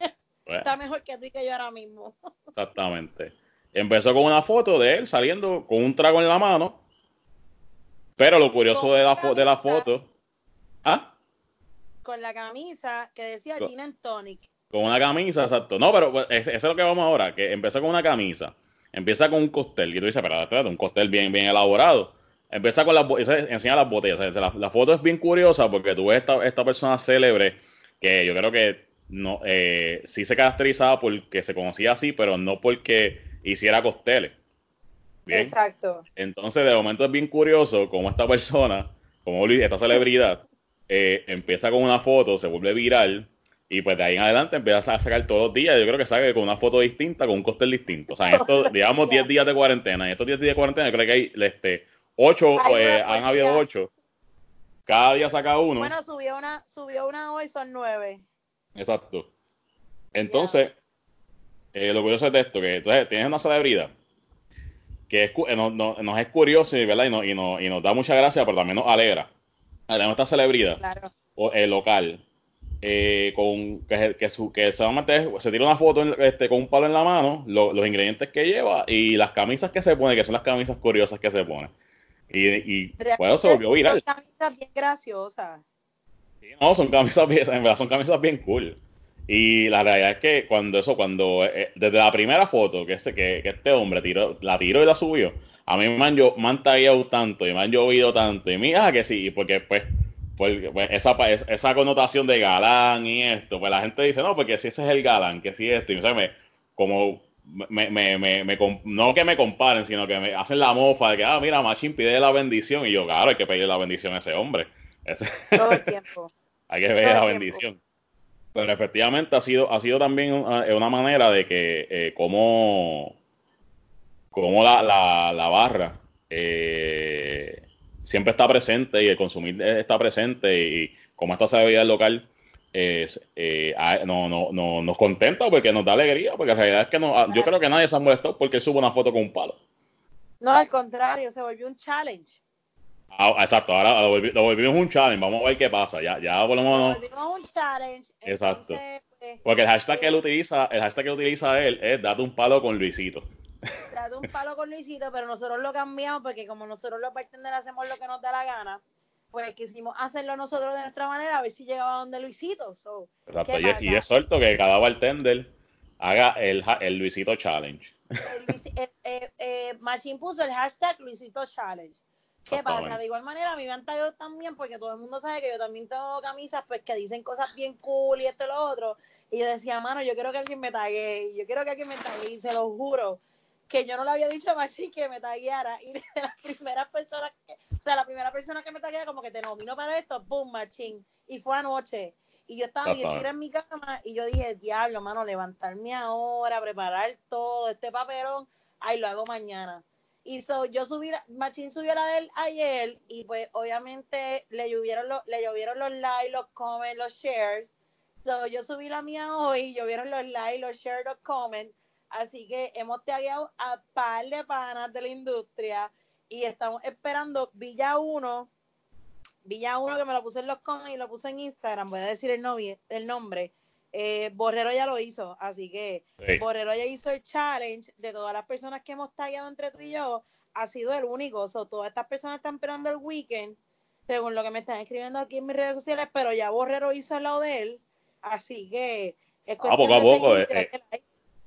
(laughs) Está mejor que tú y que yo ahora mismo. Exactamente. Empezó con una foto de él saliendo con un trago en la mano pero lo curioso de la, de la foto. ¿Ah? Con la camisa que decía con, Gin Tonic. Con una camisa, exacto. No, pero pues, eso es lo que vamos ahora, que empieza con una camisa, empieza con un costel, y tú dices, pero espérate, un costel bien, bien elaborado. Empieza con las enseña las botellas. la, foto es bien curiosa porque tú ves esta, esta persona célebre que yo creo que no eh, sí se caracterizaba porque se conocía así, pero no porque hiciera costeles. Exacto. Entonces, de momento es bien curioso cómo esta persona, como esta celebridad, eh, empieza con una foto, se vuelve viral, y pues de ahí en adelante empieza a sacar todos los días. Yo creo que sabe con una foto distinta, con un cóctel distinto. O sea, esto, (laughs) digamos, 10 días de cuarentena. Y estos 10 días de cuarentena, yo creo que hay este, 8, eh, han habido 8. Cada día saca uno. Bueno, subió una, subió una hoy, son 9. Exacto. Entonces, eh, lo curioso es de esto, que entonces tienes una celebridad que es, eh, no, nos es curioso ¿verdad? Y, no, y, no, y, nos da mucha gracia, pero también nos alegra. Tenemos esta celebridad o, el local eh, con que, que, su, que se, se tira una foto este, con un palo en la mano, los ingredientes que lleva y las camisas que se pone, que son las camisas curiosas que se pone. Y, y bueno, se volvió viral. Son camisas bien graciosas. Sí, no, son camisas bien, en verdad son camisas bien cool. Y la realidad es que cuando eso, cuando eh, desde la primera foto que este, que, este hombre tiró, la tiró y la subió, a mí me han, yo, me han tanto y me han llovido tanto. Y mira que sí, porque pues pues, pues esa, esa connotación de galán y esto, pues la gente dice, no, porque si ese es el galán, que si esto, y me, como me, me, me, no que me comparen, sino que me hacen la mofa de que, ah, mira, Machine pide la bendición, y yo, claro, hay que pedirle la bendición a ese hombre. Todo el tiempo. (laughs) hay que pedirle la bendición. Pero efectivamente ha sido, ha sido también una, manera de que, eh, como, como la, la, la barra, eh, siempre está presente y el consumir está presente y como esta sabiduría local es, eh, no, no, no, nos contenta porque nos da alegría, porque la realidad es que no, yo creo que nadie se ha molestado porque sube una foto con un palo. No, al contrario, se volvió un challenge. Ah, exacto, ahora lo, volvimos un challenge, vamos a ver qué pasa, ya, ya por lo. Lo volvimos un challenge. Exacto. Pues, porque el hashtag que él utiliza, el hashtag que utiliza él es date un palo con Luisito de un palo con Luisito, pero nosotros lo cambiamos porque como nosotros los bartenders hacemos lo que nos da la gana, pues quisimos hacerlo nosotros de nuestra manera, a ver si llegaba donde Luisito. Exacto, y, es suelto que cada bartender haga el, el Luisito Challenge. El, eh, eh, puso el hashtag Luisito Challenge. ¿Qué pasa? De igual manera, a mí me han tallado también, porque todo el mundo sabe que yo también tengo camisas pues que dicen cosas bien cool y esto y lo otro. Y yo decía, mano, yo quiero que alguien me tague, yo quiero que alguien me tague, y se lo juro que yo no le había dicho a Machine que me tagueara y (laughs) de las primeras personas que, o sea, la primera persona que me tagueara como que te nomino para esto, boom, Machine, y fue anoche. Y yo estaba bien en mi cama y yo dije, diablo, mano, levantarme ahora, preparar todo, este papelón, ay, lo hago mañana. Y so, yo subí, Machín subió la de él ayer y pues obviamente le llovieron los, le llovieron los likes, los comments, los shares. So, yo subí la mía hoy, llovieron los likes, los shares, los comments Así que hemos tagueado a par de panas de la industria y estamos esperando Villa 1. Villa 1 que me lo puse en los comments y lo puse en Instagram. Voy a decir el, el nombre. Eh, Borrero ya lo hizo, así que Borrero ya hizo el challenge de todas las personas que hemos tagueado entre tú y yo. Ha sido el único. So, todas estas personas están esperando el weekend, según lo que me están escribiendo aquí en mis redes sociales, pero ya Borrero hizo el lado de él. Así que es ah, poco a poco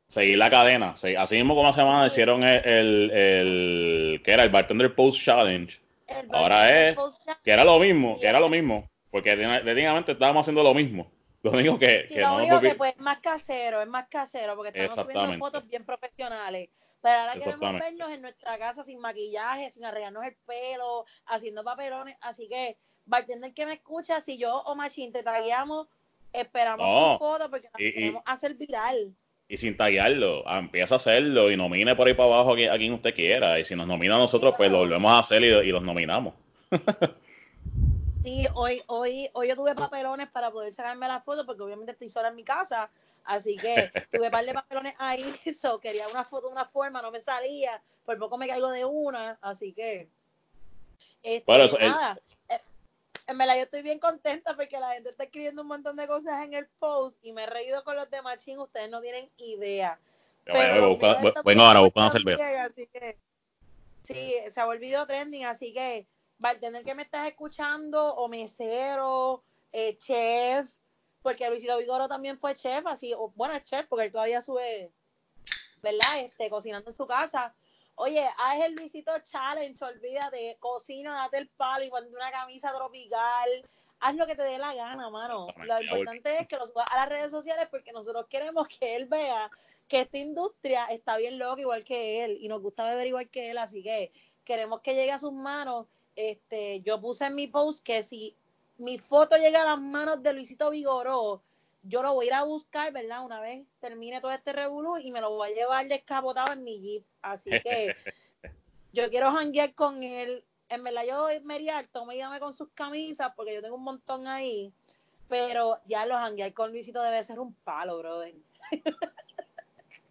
seguir la cadena. Así mismo como hace semana hicieron el, el, que era el Bartender Post Challenge. Ahora es que era lo mismo, que era lo mismo, porque técnicamente estábamos haciendo lo mismo. (laughs) Lo único que, que lo único que pues es más casero, es más casero, porque estamos subiendo fotos bien profesionales. Pero ahora queremos vernos en nuestra casa sin maquillaje, sin arreglarnos el pelo, haciendo papelones. Así que, bartender que me escucha, si yo o Machine te tagueamos, esperamos tu foto porque la queremos hacer viral y sin taguearlo, ah, empieza a hacerlo y nomine por ahí para abajo a quien, usted quiera. Y si nos nomina a nosotros, pues lo volvemos a hacer y, los nominamos. (laughs) sí, hoy, hoy, hoy yo tuve papelones para poder sacarme las fotos, porque obviamente estoy sola en mi casa. Así que (laughs) tuve un par de papelones ahí, (laughs) eso, quería una foto de una forma, no me salía, por poco me caigo de una, así que... Este, bueno, eso, nada, en verdad yo estoy bien contenta porque la gente está escribiendo un montón de cosas en el post y me he reído con los de Machín, ustedes no tienen idea. Pero bueno, ahora busca una cerveza. Que, sí, se ha volvido trending, así que tener que me estás escuchando, o mesero, eh, chef, porque Luisito Vigoro también fue chef, así, o, bueno, es chef, porque él todavía sube, ¿verdad? Este, cocinando en su casa. Oye, haz el Luisito Challenge, olvídate, cocina, date el palo y ponte una camisa tropical. Haz lo que te dé la gana, mano. Lo importante es que lo subas a las redes sociales porque nosotros queremos que él vea que esta industria está bien loca igual que él y nos gusta beber igual que él, así que queremos que llegue a sus manos. Este, yo puse en mi post que si mi foto llega a las manos de Luisito Vigoró, yo lo voy a ir a buscar, ¿verdad? Una vez termine todo este revolú y me lo voy a llevar descapotado en mi jeep. Así que (laughs) yo quiero janguear con él. En verdad yo me alto, me llame con sus camisas porque yo tengo un montón ahí. Pero ya lo janguear con Luisito debe ser un palo, brother.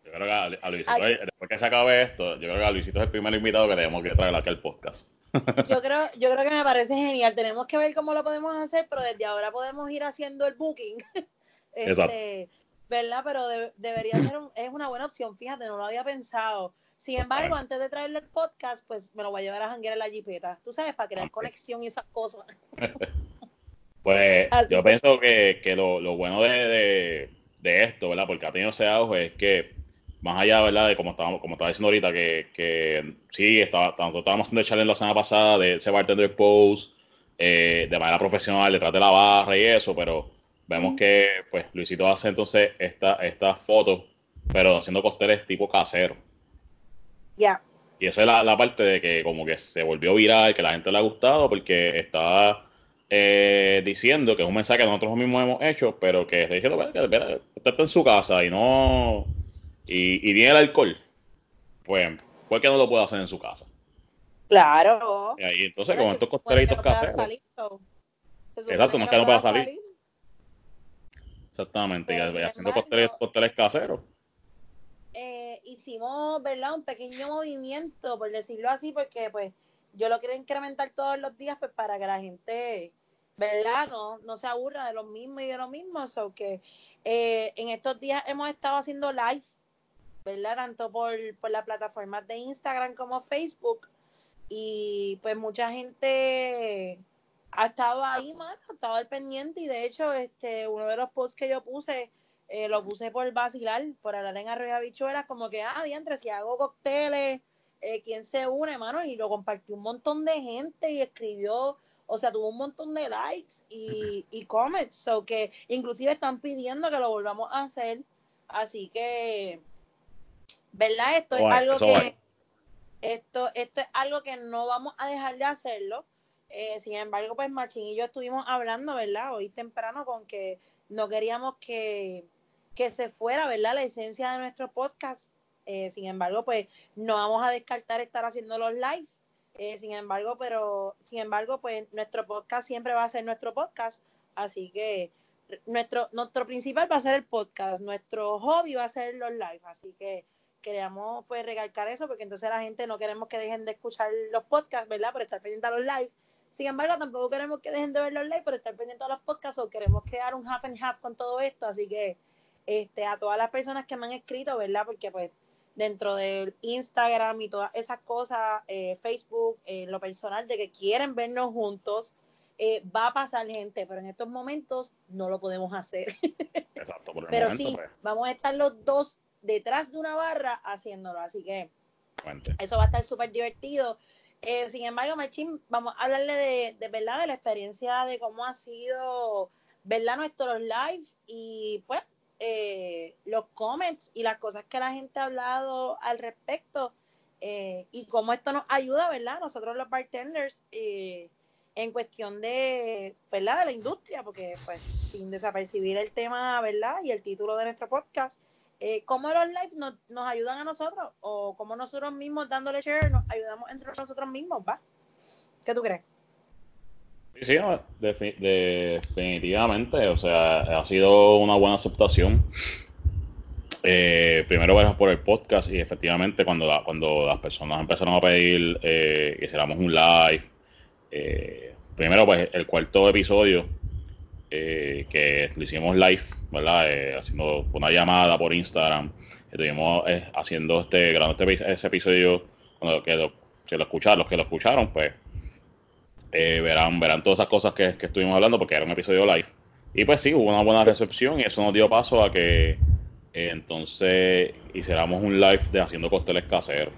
Yo creo que a, Luisito, después que se acabe esto, yo creo que a Luisito es el primer invitado que tenemos que traer aquí al podcast. (laughs) Yo creo, yo creo que me parece genial. Tenemos que ver cómo lo podemos hacer, pero desde ahora podemos ir haciendo el booking. (laughs) este, ¿Verdad? Pero debería ser es una buena opción, fíjate, no lo había pensado. Sin embargo, antes de traerle el podcast, pues me lo voy a llevar a janguear en la jipeta. Tú sabes, para crear conexión y esas cosas. (laughs) pues (laughs) yo pienso que, que lo, lo, bueno de, de, de, esto, ¿verdad? Porque ha tenido ese auge es que más allá, ¿verdad? De como estábamos, como estaba diciendo ahorita, que, que sí, estaba, estábamos haciendo el challenge la semana pasada de ese bartender post, eh, de manera profesional, detrás de la barra y eso, pero vemos que, pues, Luisito hace entonces estas esta fotos, pero haciendo costeles tipo casero. Ya. Y esa es la, parte de que como que se volvió viral, que la gente le ha gustado, porque está eh, diciendo que es un mensaje que nosotros mismos hemos hecho, pero que está diciendo, que usted está en su casa y no y, y tiene el alcohol, pues, ¿por qué no lo puede hacer en su casa? Claro. Y ahí entonces con estos costelitos caseros. Exacto, no es que no pueda salir. Exactamente, y haciendo costeles, costeles caseros. Eh, hicimos, ¿verdad? Un pequeño movimiento, por decirlo así, porque pues yo lo quiero incrementar todos los días pues para que la gente, ¿verdad? No, no se aburra de lo mismo y de lo mismo. O que eh, en estos días hemos estado haciendo live ¿verdad? Tanto por, por las plataformas de Instagram como Facebook. Y pues mucha gente ha estado ahí, mano, ha estado al pendiente y de hecho este uno de los posts que yo puse eh, lo puse por vacilar, por hablar en Arroyo Bichuelas, como que, ah, diantre, si hago cócteles, eh, ¿quién se une, mano? Y lo compartió un montón de gente y escribió, o sea, tuvo un montón de likes y, y comments, so que inclusive están pidiendo que lo volvamos a hacer, así que ¿verdad? Esto es algo que esto, esto es algo que no vamos a dejar de hacerlo. Eh, sin embargo, pues Machín y yo estuvimos hablando, ¿verdad? Hoy temprano con que no queríamos que, que se fuera, ¿verdad? La esencia de nuestro podcast. Eh, sin embargo, pues no vamos a descartar estar haciendo los lives. Eh, sin embargo, pero sin embargo, pues nuestro podcast siempre va a ser nuestro podcast. Así que nuestro, nuestro principal va a ser el podcast, nuestro hobby va a ser los lives. Así que queríamos pues recalcar eso porque entonces la gente no queremos que dejen de escuchar los podcasts, ¿verdad? Por estar pendiente a los live. Sin embargo, tampoco queremos que dejen de ver los live por estar pendiente a los podcasts o queremos crear un half and half con todo esto. Así que este a todas las personas que me han escrito, ¿verdad? Porque pues dentro del Instagram y todas esas cosas, eh, Facebook, eh, lo personal, de que quieren vernos juntos, eh, va a pasar gente, pero en estos momentos no lo podemos hacer. (laughs) Exacto, por el pero momento, sí, pues. vamos a estar los dos detrás de una barra haciéndolo. Así que eso va a estar súper divertido. Eh, sin embargo, Machín, vamos a hablarle de, de, verdad de la experiencia de cómo ha sido, ¿verdad? Nuestros lives y pues eh, los comments y las cosas que la gente ha hablado al respecto eh, y cómo esto nos ayuda, ¿verdad? Nosotros los bartenders en cuestión de, ¿verdad? De la industria, porque pues sin desapercibir el tema, ¿verdad? Y el título de nuestro podcast, eh, cómo los live nos, ayudan a nosotros o cómo nosotros mismos dándole share nos ayudamos entre nosotros mismos, ¿va? ¿Qué tú crees? Sí, definitivamente, o sea, ha sido una buena aceptación. Eh, primero por el podcast y efectivamente cuando, cuando las personas empezaron a pedir eh, que hiciéramos un live, eh, primero pues el cuarto episodio que lo hicimos live, ¿verdad? Eh, haciendo una llamada por Instagram. Estuvimos eh, haciendo este, grabando este, ese episodio, cuando, que, lo, que lo escucharon, los que lo escucharon, pues verán, verán todas esas cosas que, estuvimos hablando, porque era un episodio live. Y pues sí, hubo una buena recepción y eso nos dio paso a que entonces hiciéramos un live de haciendo costeles caseros.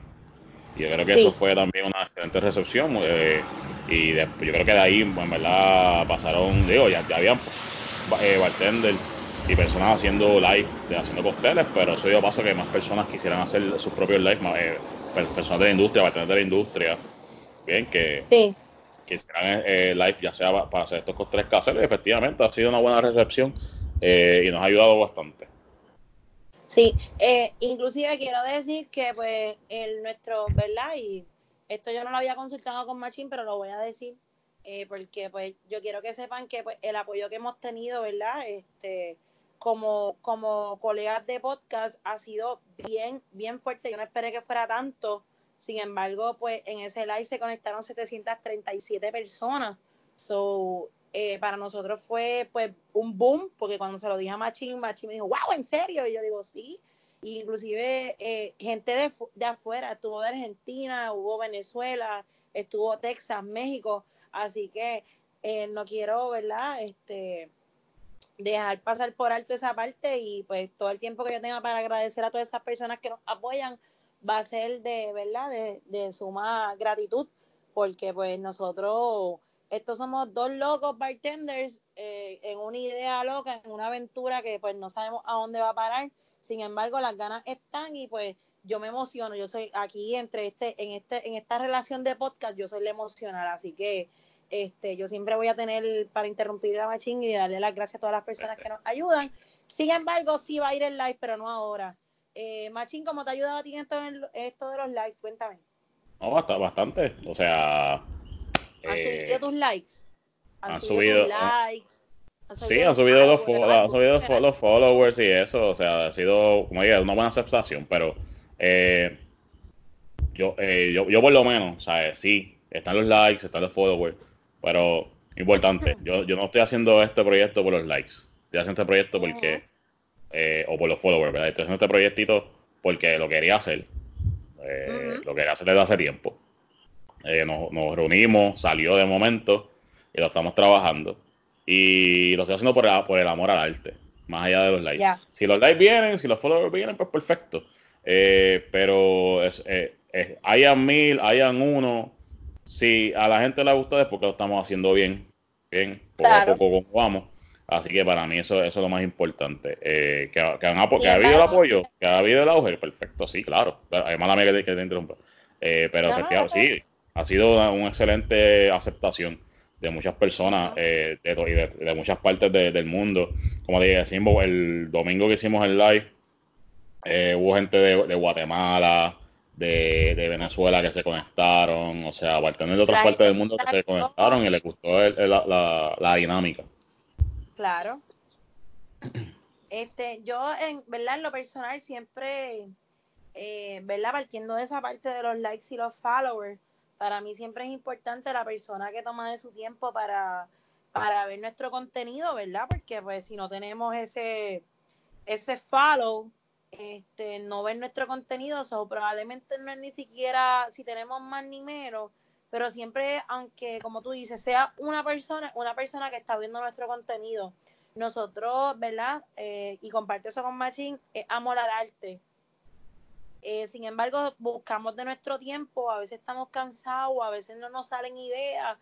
Y yo creo que eso fue también una excelente recepción. Eh, y yo creo que de ahí, en verdad, pasaron, digo, ya, ya habían eh, bartender y personas haciendo live, de, haciendo costeles, pero eso yo paso que más personas quisieran hacer sus propios live, eh, personas de la industria, tener de la industria, bien, que, sí. que hicieran eh, live ya sea para hacer estos costeles caseros y efectivamente ha sido una buena recepción eh, y nos ha ayudado bastante. Sí, eh, inclusive quiero decir que pues el nuestro, ¿verdad? Y esto yo no lo había consultado con Machín, pero lo voy a decir eh, porque pues yo quiero que sepan que pues, el apoyo que hemos tenido, ¿verdad? Este, como, como colegas de podcast ha sido bien, bien fuerte. Yo no esperé que fuera tanto. Sin embargo, pues en ese live se conectaron 737 personas. So, eh, para nosotros fue pues un boom, porque cuando se lo dije a Machín, Machín me dijo, wow, ¿en serio? Y yo digo, sí. Inclusive eh, gente de, de afuera, estuvo de Argentina, hubo Venezuela, estuvo Texas, México, así que eh, no quiero, ¿verdad? Este dejar pasar por alto esa parte y pues todo el tiempo que yo tenga para agradecer a todas esas personas que nos apoyan va a ser de, ¿verdad? De, de suma gratitud, porque pues nosotros estos somos dos locos bartenders eh, en una idea loca, en una aventura que pues no sabemos a dónde va a parar. Sin embargo, las ganas están y pues yo me emociono. Yo soy aquí entre este, en este, en esta relación de podcast, yo soy la emocional, así que este, yo siempre voy a tener para interrumpir a Machín y darle las gracias a todas las personas que nos ayudan. Sin embargo, sí va a ir el live, pero no ahora. Eh, Machín, ¿cómo te ha ayudado a ti en esto, en esto de los likes? Cuéntame. No, bastante. O sea, ¿Han eh, subido tus likes? ¿Han, subido, likes? sí, han subido, los, han subido los followers y eso. O sea, ha sido, como diga, una buena aceptación. Pero eh, yo, eh, yo, yo por lo menos, ¿sabes? Sí, están los likes, están los followers. Pero, importante, yo, yo no estoy haciendo este proyecto por los likes. Estoy haciendo este proyecto porque, o por los followers, ¿verdad? Estoy haciendo este proyectito porque lo quería hacer. Lo quería hacer desde hace tiempo. Eh, nos, reunimos, salió de momento y lo estamos trabajando. Y lo estoy haciendo por, por el amor al arte, más allá de los likes. Si los likes vienen, si los followers vienen, pues perfecto. Eh, pero es, eh, hayan mil, hayan uno, si a la gente le gusta es porque lo estamos haciendo bien, bien, poco a poco como vamos. Así que para mí eso, eso es lo más importante. que, que, ha habido el apoyo, que ha habido el auge, perfecto, sí, claro. Además, la mía que, que te interrumpa. pero efectivamente, sí, ha sido una, excelente aceptación de muchas personas eh, de, de, muchas partes del mundo. Como dije, decimos, el domingo que hicimos el live, eh, hubo gente de, Guatemala, de, Venezuela que se conectaron, o sea, tener de otras partes del mundo que se conectaron y les gustó la, dinámica. Claro. Este, yo, en verdad, en lo personal, siempre, eh, ¿verdad? Partiendo de esa parte de los likes y los followers, para mí siempre es importante la persona que toma de su tiempo para, para ver nuestro contenido, ¿verdad? Porque pues si no tenemos ese, ese follow, este, no ver nuestro contenido, o probablemente no es ni siquiera si tenemos más ni menos, pero siempre, aunque como tú dices, sea una persona, una persona que está viendo nuestro contenido, nosotros, ¿verdad? Eh, y comparte eso con Machine, es amor al arte. Eh, sin embargo, buscamos de nuestro tiempo, a veces estamos cansados, a veces no nos salen ideas,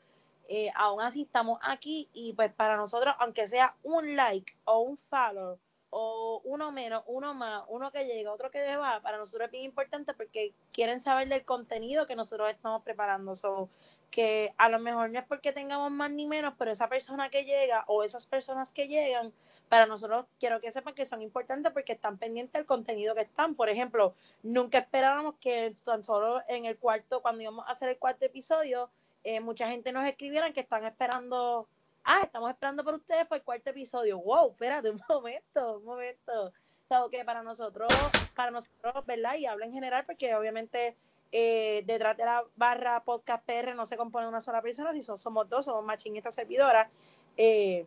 eh, aún así estamos aquí y pues para nosotros, aunque sea un like o un follow o uno menos, uno más, uno que llega, otro que va, para nosotros es bien importante porque quieren saber del contenido que nosotros estamos preparando. So, que a lo mejor no es porque tengamos más ni menos, pero esa persona que llega o esas personas que llegan para nosotros quiero que sepan que son importantes porque están pendientes del contenido que están. Por ejemplo, nunca esperábamos que tan solo en el cuarto, cuando íbamos a hacer el cuarto episodio, eh, mucha gente nos escribiera que están esperando, ah, estamos esperando por ustedes para el cuarto episodio. Wow, espérate (laughs) un momento, un momento. O que para nosotros, para nosotros, ¿verdad? Y hablo en general porque obviamente eh, detrás de la barra podcast PR no se compone una sola persona, si somos dos, somos Machín y esta servidora. Eh,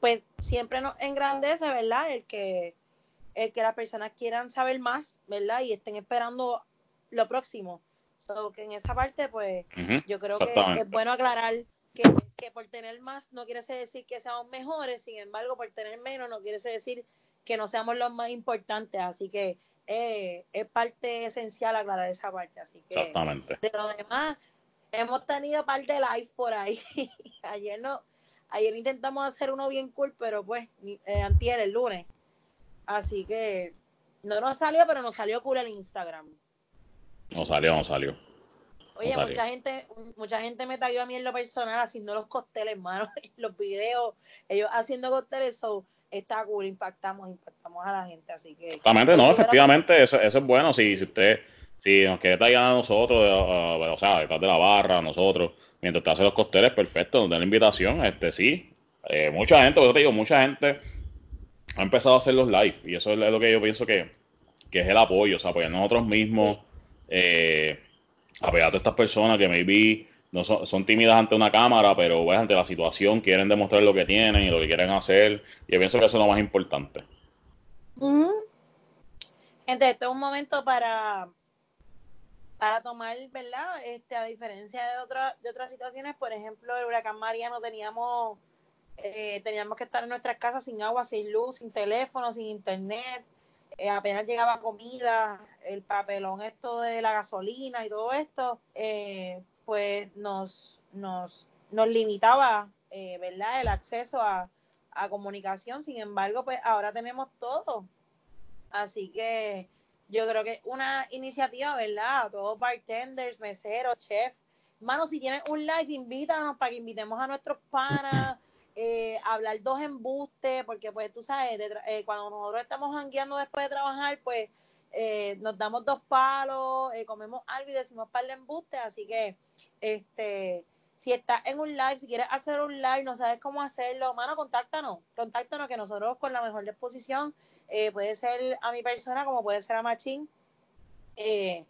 pues siempre nos engrandece, ¿verdad? El que, el que las personas quieran saber más, ¿verdad? Y estén esperando lo próximo. So, que en esa parte, pues, yo creo que es bueno aclarar que, que, por tener más no quiere decir que seamos mejores, sin embargo, por tener menos no quiere decir que no seamos los más importantes. Así que eh, es parte esencial aclarar esa parte. Así que, Exactamente. de lo demás, hemos tenido par de live por ahí. (laughs) Ayer no ayer intentamos hacer uno bien cool, pero pues, eh, antier, el lunes. Así que no nos salió, pero nos salió cool el Instagram. No salió, no salió. Oye, mucha gente, mucha gente me taguió a mí en lo personal haciendo los costeles, hermano, (laughs) los videos, ellos haciendo costeles, so, está cool, impactamos, impactamos a la gente, así que. Exactamente, no, efectivamente, eso, eso es bueno, si, si usted, si nos quiere taguear a nosotros, o sea, detrás de la barra, a nosotros, mientras te hace los costeles, perfecto, nos den la invitación, este sí, eh, mucha gente, por eso te digo, mucha gente ha empezado a hacer los live, y eso es lo que yo pienso que, que es el apoyo, o sea, apoyar nosotros mismos, eh, a todas estas personas que maybe no son, tímidas ante una cámara, pero pues, ante la situación quieren demostrar lo que tienen y lo que quieren hacer. Y yo pienso que eso es lo más importante. Gente, esto es un momento para para tomar, ¿verdad? Este, a diferencia de otras de otras situaciones, por ejemplo, el huracán María no teníamos eh, teníamos que estar en nuestras casas sin agua, sin luz, sin teléfono, sin internet, eh, apenas llegaba comida, el papelón esto de la gasolina y todo esto, eh, pues nos, nos, nos limitaba, eh, ¿verdad?, el acceso a, a comunicación. Sin embargo, pues ahora tenemos todo. Así que yo creo que una iniciativa, ¿verdad? Todos bartenders, meseros, chefs. Mano, si tienes un live, invítanos para que invitemos a nuestros panas, (laughs) eh, hablar dos embustes, porque pues tú sabes, eh, cuando nosotros estamos jangueando después de trabajar, pues eh, nos damos dos palos, eh, comemos algo y decimos par de embustes, así que este si estás en un live, si quieres hacer un live, no sabes cómo hacerlo, mano, contáctanos, contáctanos que nosotros con la mejor disposición, puede ser a mi persona como puede ser a Machín, eh,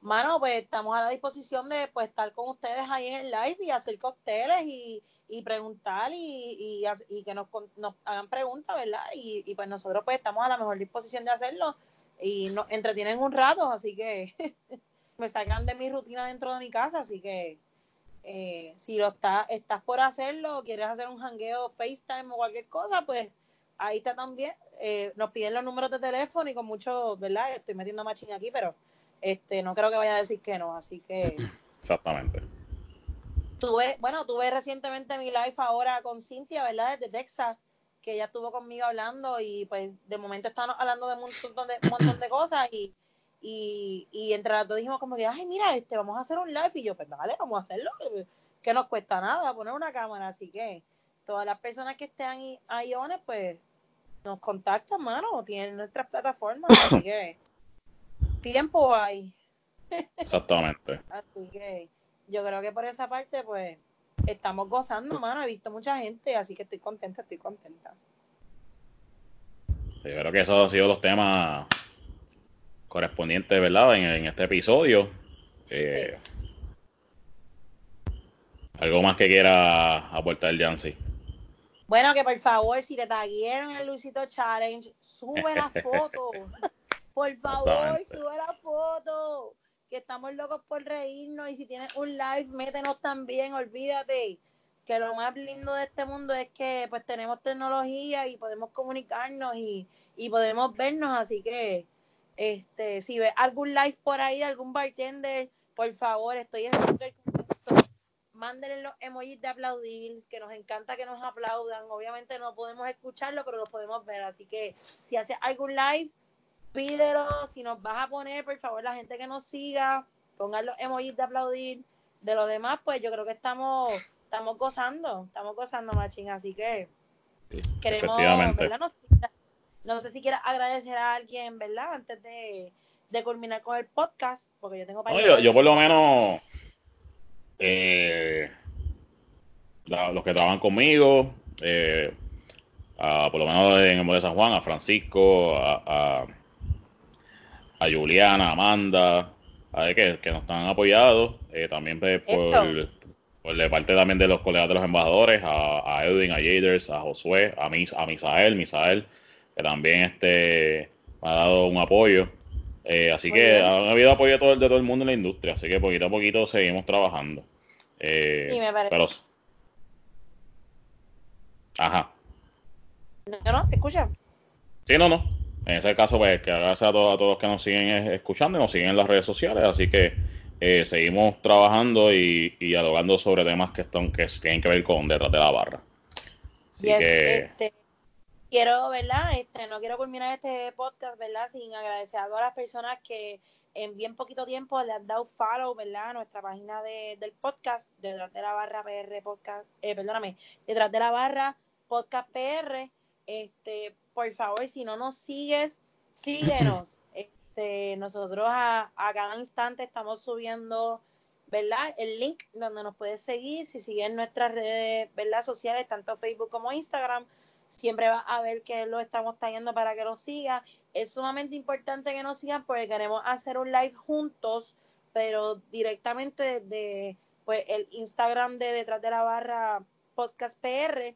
mano, pues estamos a la disposición de pues estar con ustedes ahí en el live y hacer cócteles y, y preguntar y, y, que nos, nos, hagan preguntas, ¿verdad? Y, y, pues nosotros pues estamos a la mejor disposición de hacerlo y nos entretienen un rato, así que (laughs) me sacan de mi rutina dentro de mi casa, así que eh, si lo está, estás por hacerlo, quieres hacer un hangueo FaceTime o cualquier cosa, pues ahí está también. Eh, nos piden los números de teléfono y con mucho, ¿verdad? Estoy metiendo machín aquí, pero este, no creo que vaya a decir que no, así que. (clears throat) Exactamente. Tuve, bueno, tuve recientemente mi live ahora con Cintia, ¿verdad? Desde Texas, que ella estuvo conmigo hablando y pues de momento estamos hablando de un montón de, un montón de cosas y, y, y entre las dos dijimos como que, ay, mira, este, vamos a hacer un live y yo, pues dale, vamos a hacerlo, que nos cuesta nada poner una cámara, así que todas las personas que estén ahí, ahí pues nos contactan, mano, tienen nuestras plataformas, así que (clears throat) tiempo hay. Exactamente. (laughs) Así que yo creo que por esa parte, pues, estamos gozando, mano. He visto mucha gente, así que estoy contenta, estoy contenta. yo creo que esos han sido los temas correspondientes, ¿verdad? En, este episodio. Eh, ¿Algo más que quiera aportar, Jancy? Bueno, que por favor, si te taguieron el Luisito Challenge, sube la (laughs) foto. Por favor, sube la foto. Que estamos locos por reírnos. Y si tienes un live, métenos también. Olvídate que lo más lindo de este mundo es que pues tenemos tecnología y podemos comunicarnos y, y podemos vernos. Así que este si ves algún live por ahí, algún bartender, por favor, estoy súper contento. Mándenle los emojis de aplaudir, que nos encanta que nos aplaudan. Obviamente no podemos escucharlo, pero lo podemos ver. Así que si haces algún live, pídelo, si nos vas a poner, por favor, la gente que nos siga, pongan los emojis de aplaudir. De lo demás, pues yo creo que estamos estamos gozando, estamos gozando, Machín, así que queremos, ¿verdad? No, sé si quieras agradecer a alguien, ¿verdad? Antes de, culminar con el podcast, porque yo tengo para yo, yo, por lo menos eh, los que trabajan conmigo, eh, por lo menos en el de San Juan, a Francisco, a a Juliana, a Amanda, a ver, que, que nos han apoyado, eh, también pues, por, por, de parte también de los colegas de los embajadores, a, Edwin, a Jaders, a Josué, a, Mis, a Misael, Misael, que también este me ha dado un apoyo. Eh, así que ha, habido apoyo de todo, de todo el mundo en la industria, así que poquito a poquito seguimos trabajando. Eh, me parece. Pero... Ajá. No, no, escucha. Sí, no, no. En ese caso, pues que gracias a todos, a todos los que nos siguen escuchando y nos siguen en las redes sociales. Así que eh, seguimos trabajando y, y, dialogando sobre temas que, están, que tienen que ver con detrás de la barra. Así que... Este, quiero, ¿verdad? Este, no quiero culminar este podcast, ¿verdad? Sin agradecer a todas las personas que en bien poquito tiempo le han dado follow, ¿verdad? A nuestra página de, del podcast, detrás de la barra PR podcast, eh, perdóname, detrás de la barra podcast PR. Este, por favor, si no nos sigues, síguenos. (laughs) Este, nosotros a, a cada instante estamos subiendo, ¿verdad? El link donde nos puedes seguir. Si siguen nuestras redes, ¿verdad? Sociales, tanto Facebook como Instagram, siempre va a ver que lo estamos trayendo para que lo siga. Es sumamente importante que nos sigan porque queremos hacer un live juntos, pero directamente desde pues, el Instagram de detrás de la barra podcast PR.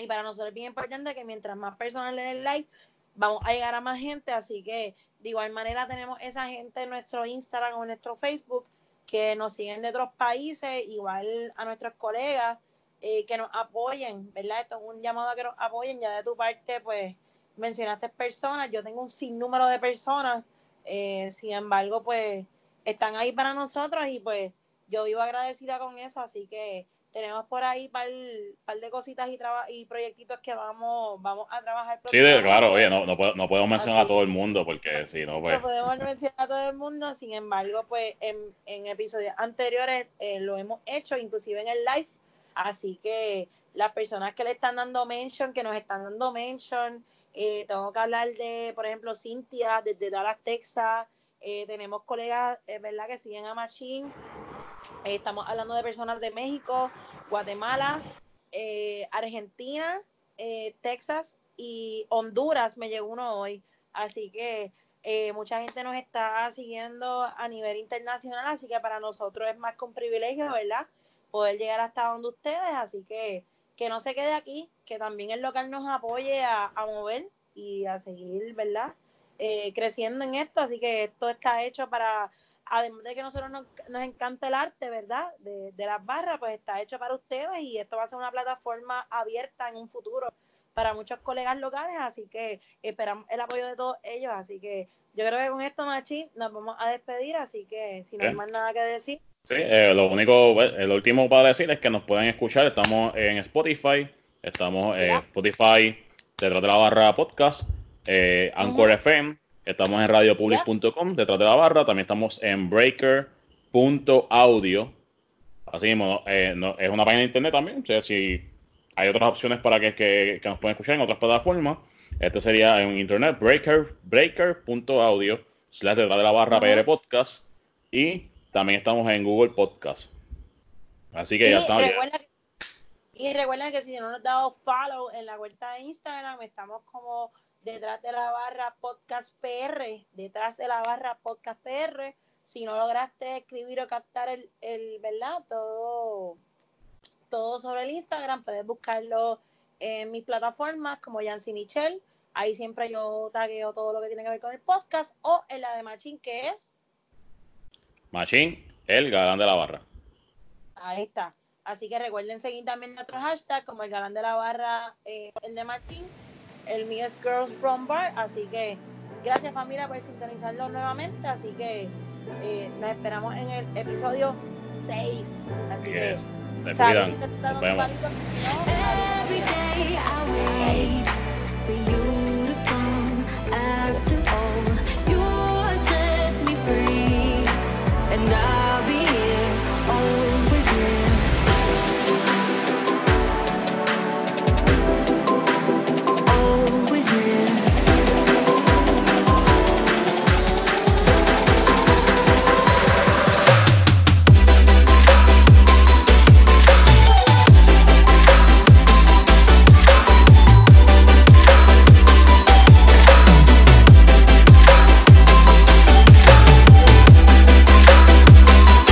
Y para nosotros es bien importante que mientras más personas le den like, vamos a llegar a más gente. Así que de igual manera tenemos esa gente en nuestro Instagram o en nuestro Facebook que nos siguen de otros países, igual a nuestros colegas eh, que nos apoyen, ¿verdad? Esto es un llamado a que nos apoyen. Ya de tu parte, pues mencionaste personas, yo tengo un sinnúmero de personas, eh, sin embargo, pues están ahí para nosotros y pues yo vivo agradecida con eso, así que tenemos por ahí un par, par, de cositas y, y proyectitos que vamos vamos a trabajar. Sí, claro, oye, no, no, no podemos mencionar a todo el mundo porque si no, pues... No podemos mencionar a todo el mundo, sin embargo, pues en, en episodios anteriores eh, lo hemos hecho, inclusive en el live Así que las personas que le están dando mention, que nos están dando mention, eh, tengo que hablar de, por ejemplo, Cintia desde Dallas, Texas. Eh, tenemos colegas, eh, ¿verdad?, que siguen a Machine. Estamos hablando de personas de México, Guatemala, Argentina, Texas y Honduras. Me llegó uno hoy. Así que mucha gente nos está siguiendo a nivel internacional. Así que para nosotros es más un privilegio, ¿verdad? poder llegar hasta donde ustedes, así que que no se quede aquí, que también el local nos apoye a, mover y a seguir, ¿verdad? Eh, creciendo en esto, así que esto está hecho para, además de que nosotros nos, nos encanta el arte, ¿verdad? De, de las barras, pues está hecho para ustedes y esto va a ser una plataforma abierta en un futuro para muchos colegas locales, así que esperamos el apoyo de todos ellos, así que yo creo que con esto, Machi, nos vamos a despedir, así que si no hay más nada que decir, Sí, eh, lo único, pues, el último para decir es que nos pueden escuchar. Estamos en Spotify, estamos en Spotify, detrás de la barra podcast, eh, Anchor FM, estamos en radiopublic.com, detrás de la barra, también estamos en breaker.audio. Así mismo, eh, es una página de internet también, o sea, si hay otras opciones para que, que, nos puedan escuchar en otras plataformas, este sería en internet, breaker, breaker.audio, slash detrás de la barra PR podcast, y también estamos en Google Podcast. Así que ya saben. y recuerden que si no nos han dado follow en la cuenta de Instagram, estamos como detrás de la barra podcast PR, detrás de la barra podcast PR. Si no lograste escribir o captar el, el ¿verdad? Todo, todo sobre el Instagram, puedes buscarlo en mis plataformas como Yancy Michelle. Ahí siempre yo tagueo todo lo que tiene que ver con el podcast o en la de Machine que es Machín, el galán de la barra. Ahí está. Así que recuerden seguir también nuestro hashtag como el galán de la barra, eh, el de Martín, el mío es Girls from Bar. Así que gracias familia por sintonizarlo nuevamente. Así que eh, nos esperamos en el episodio 6. Así que se cuidan. Nos vemos.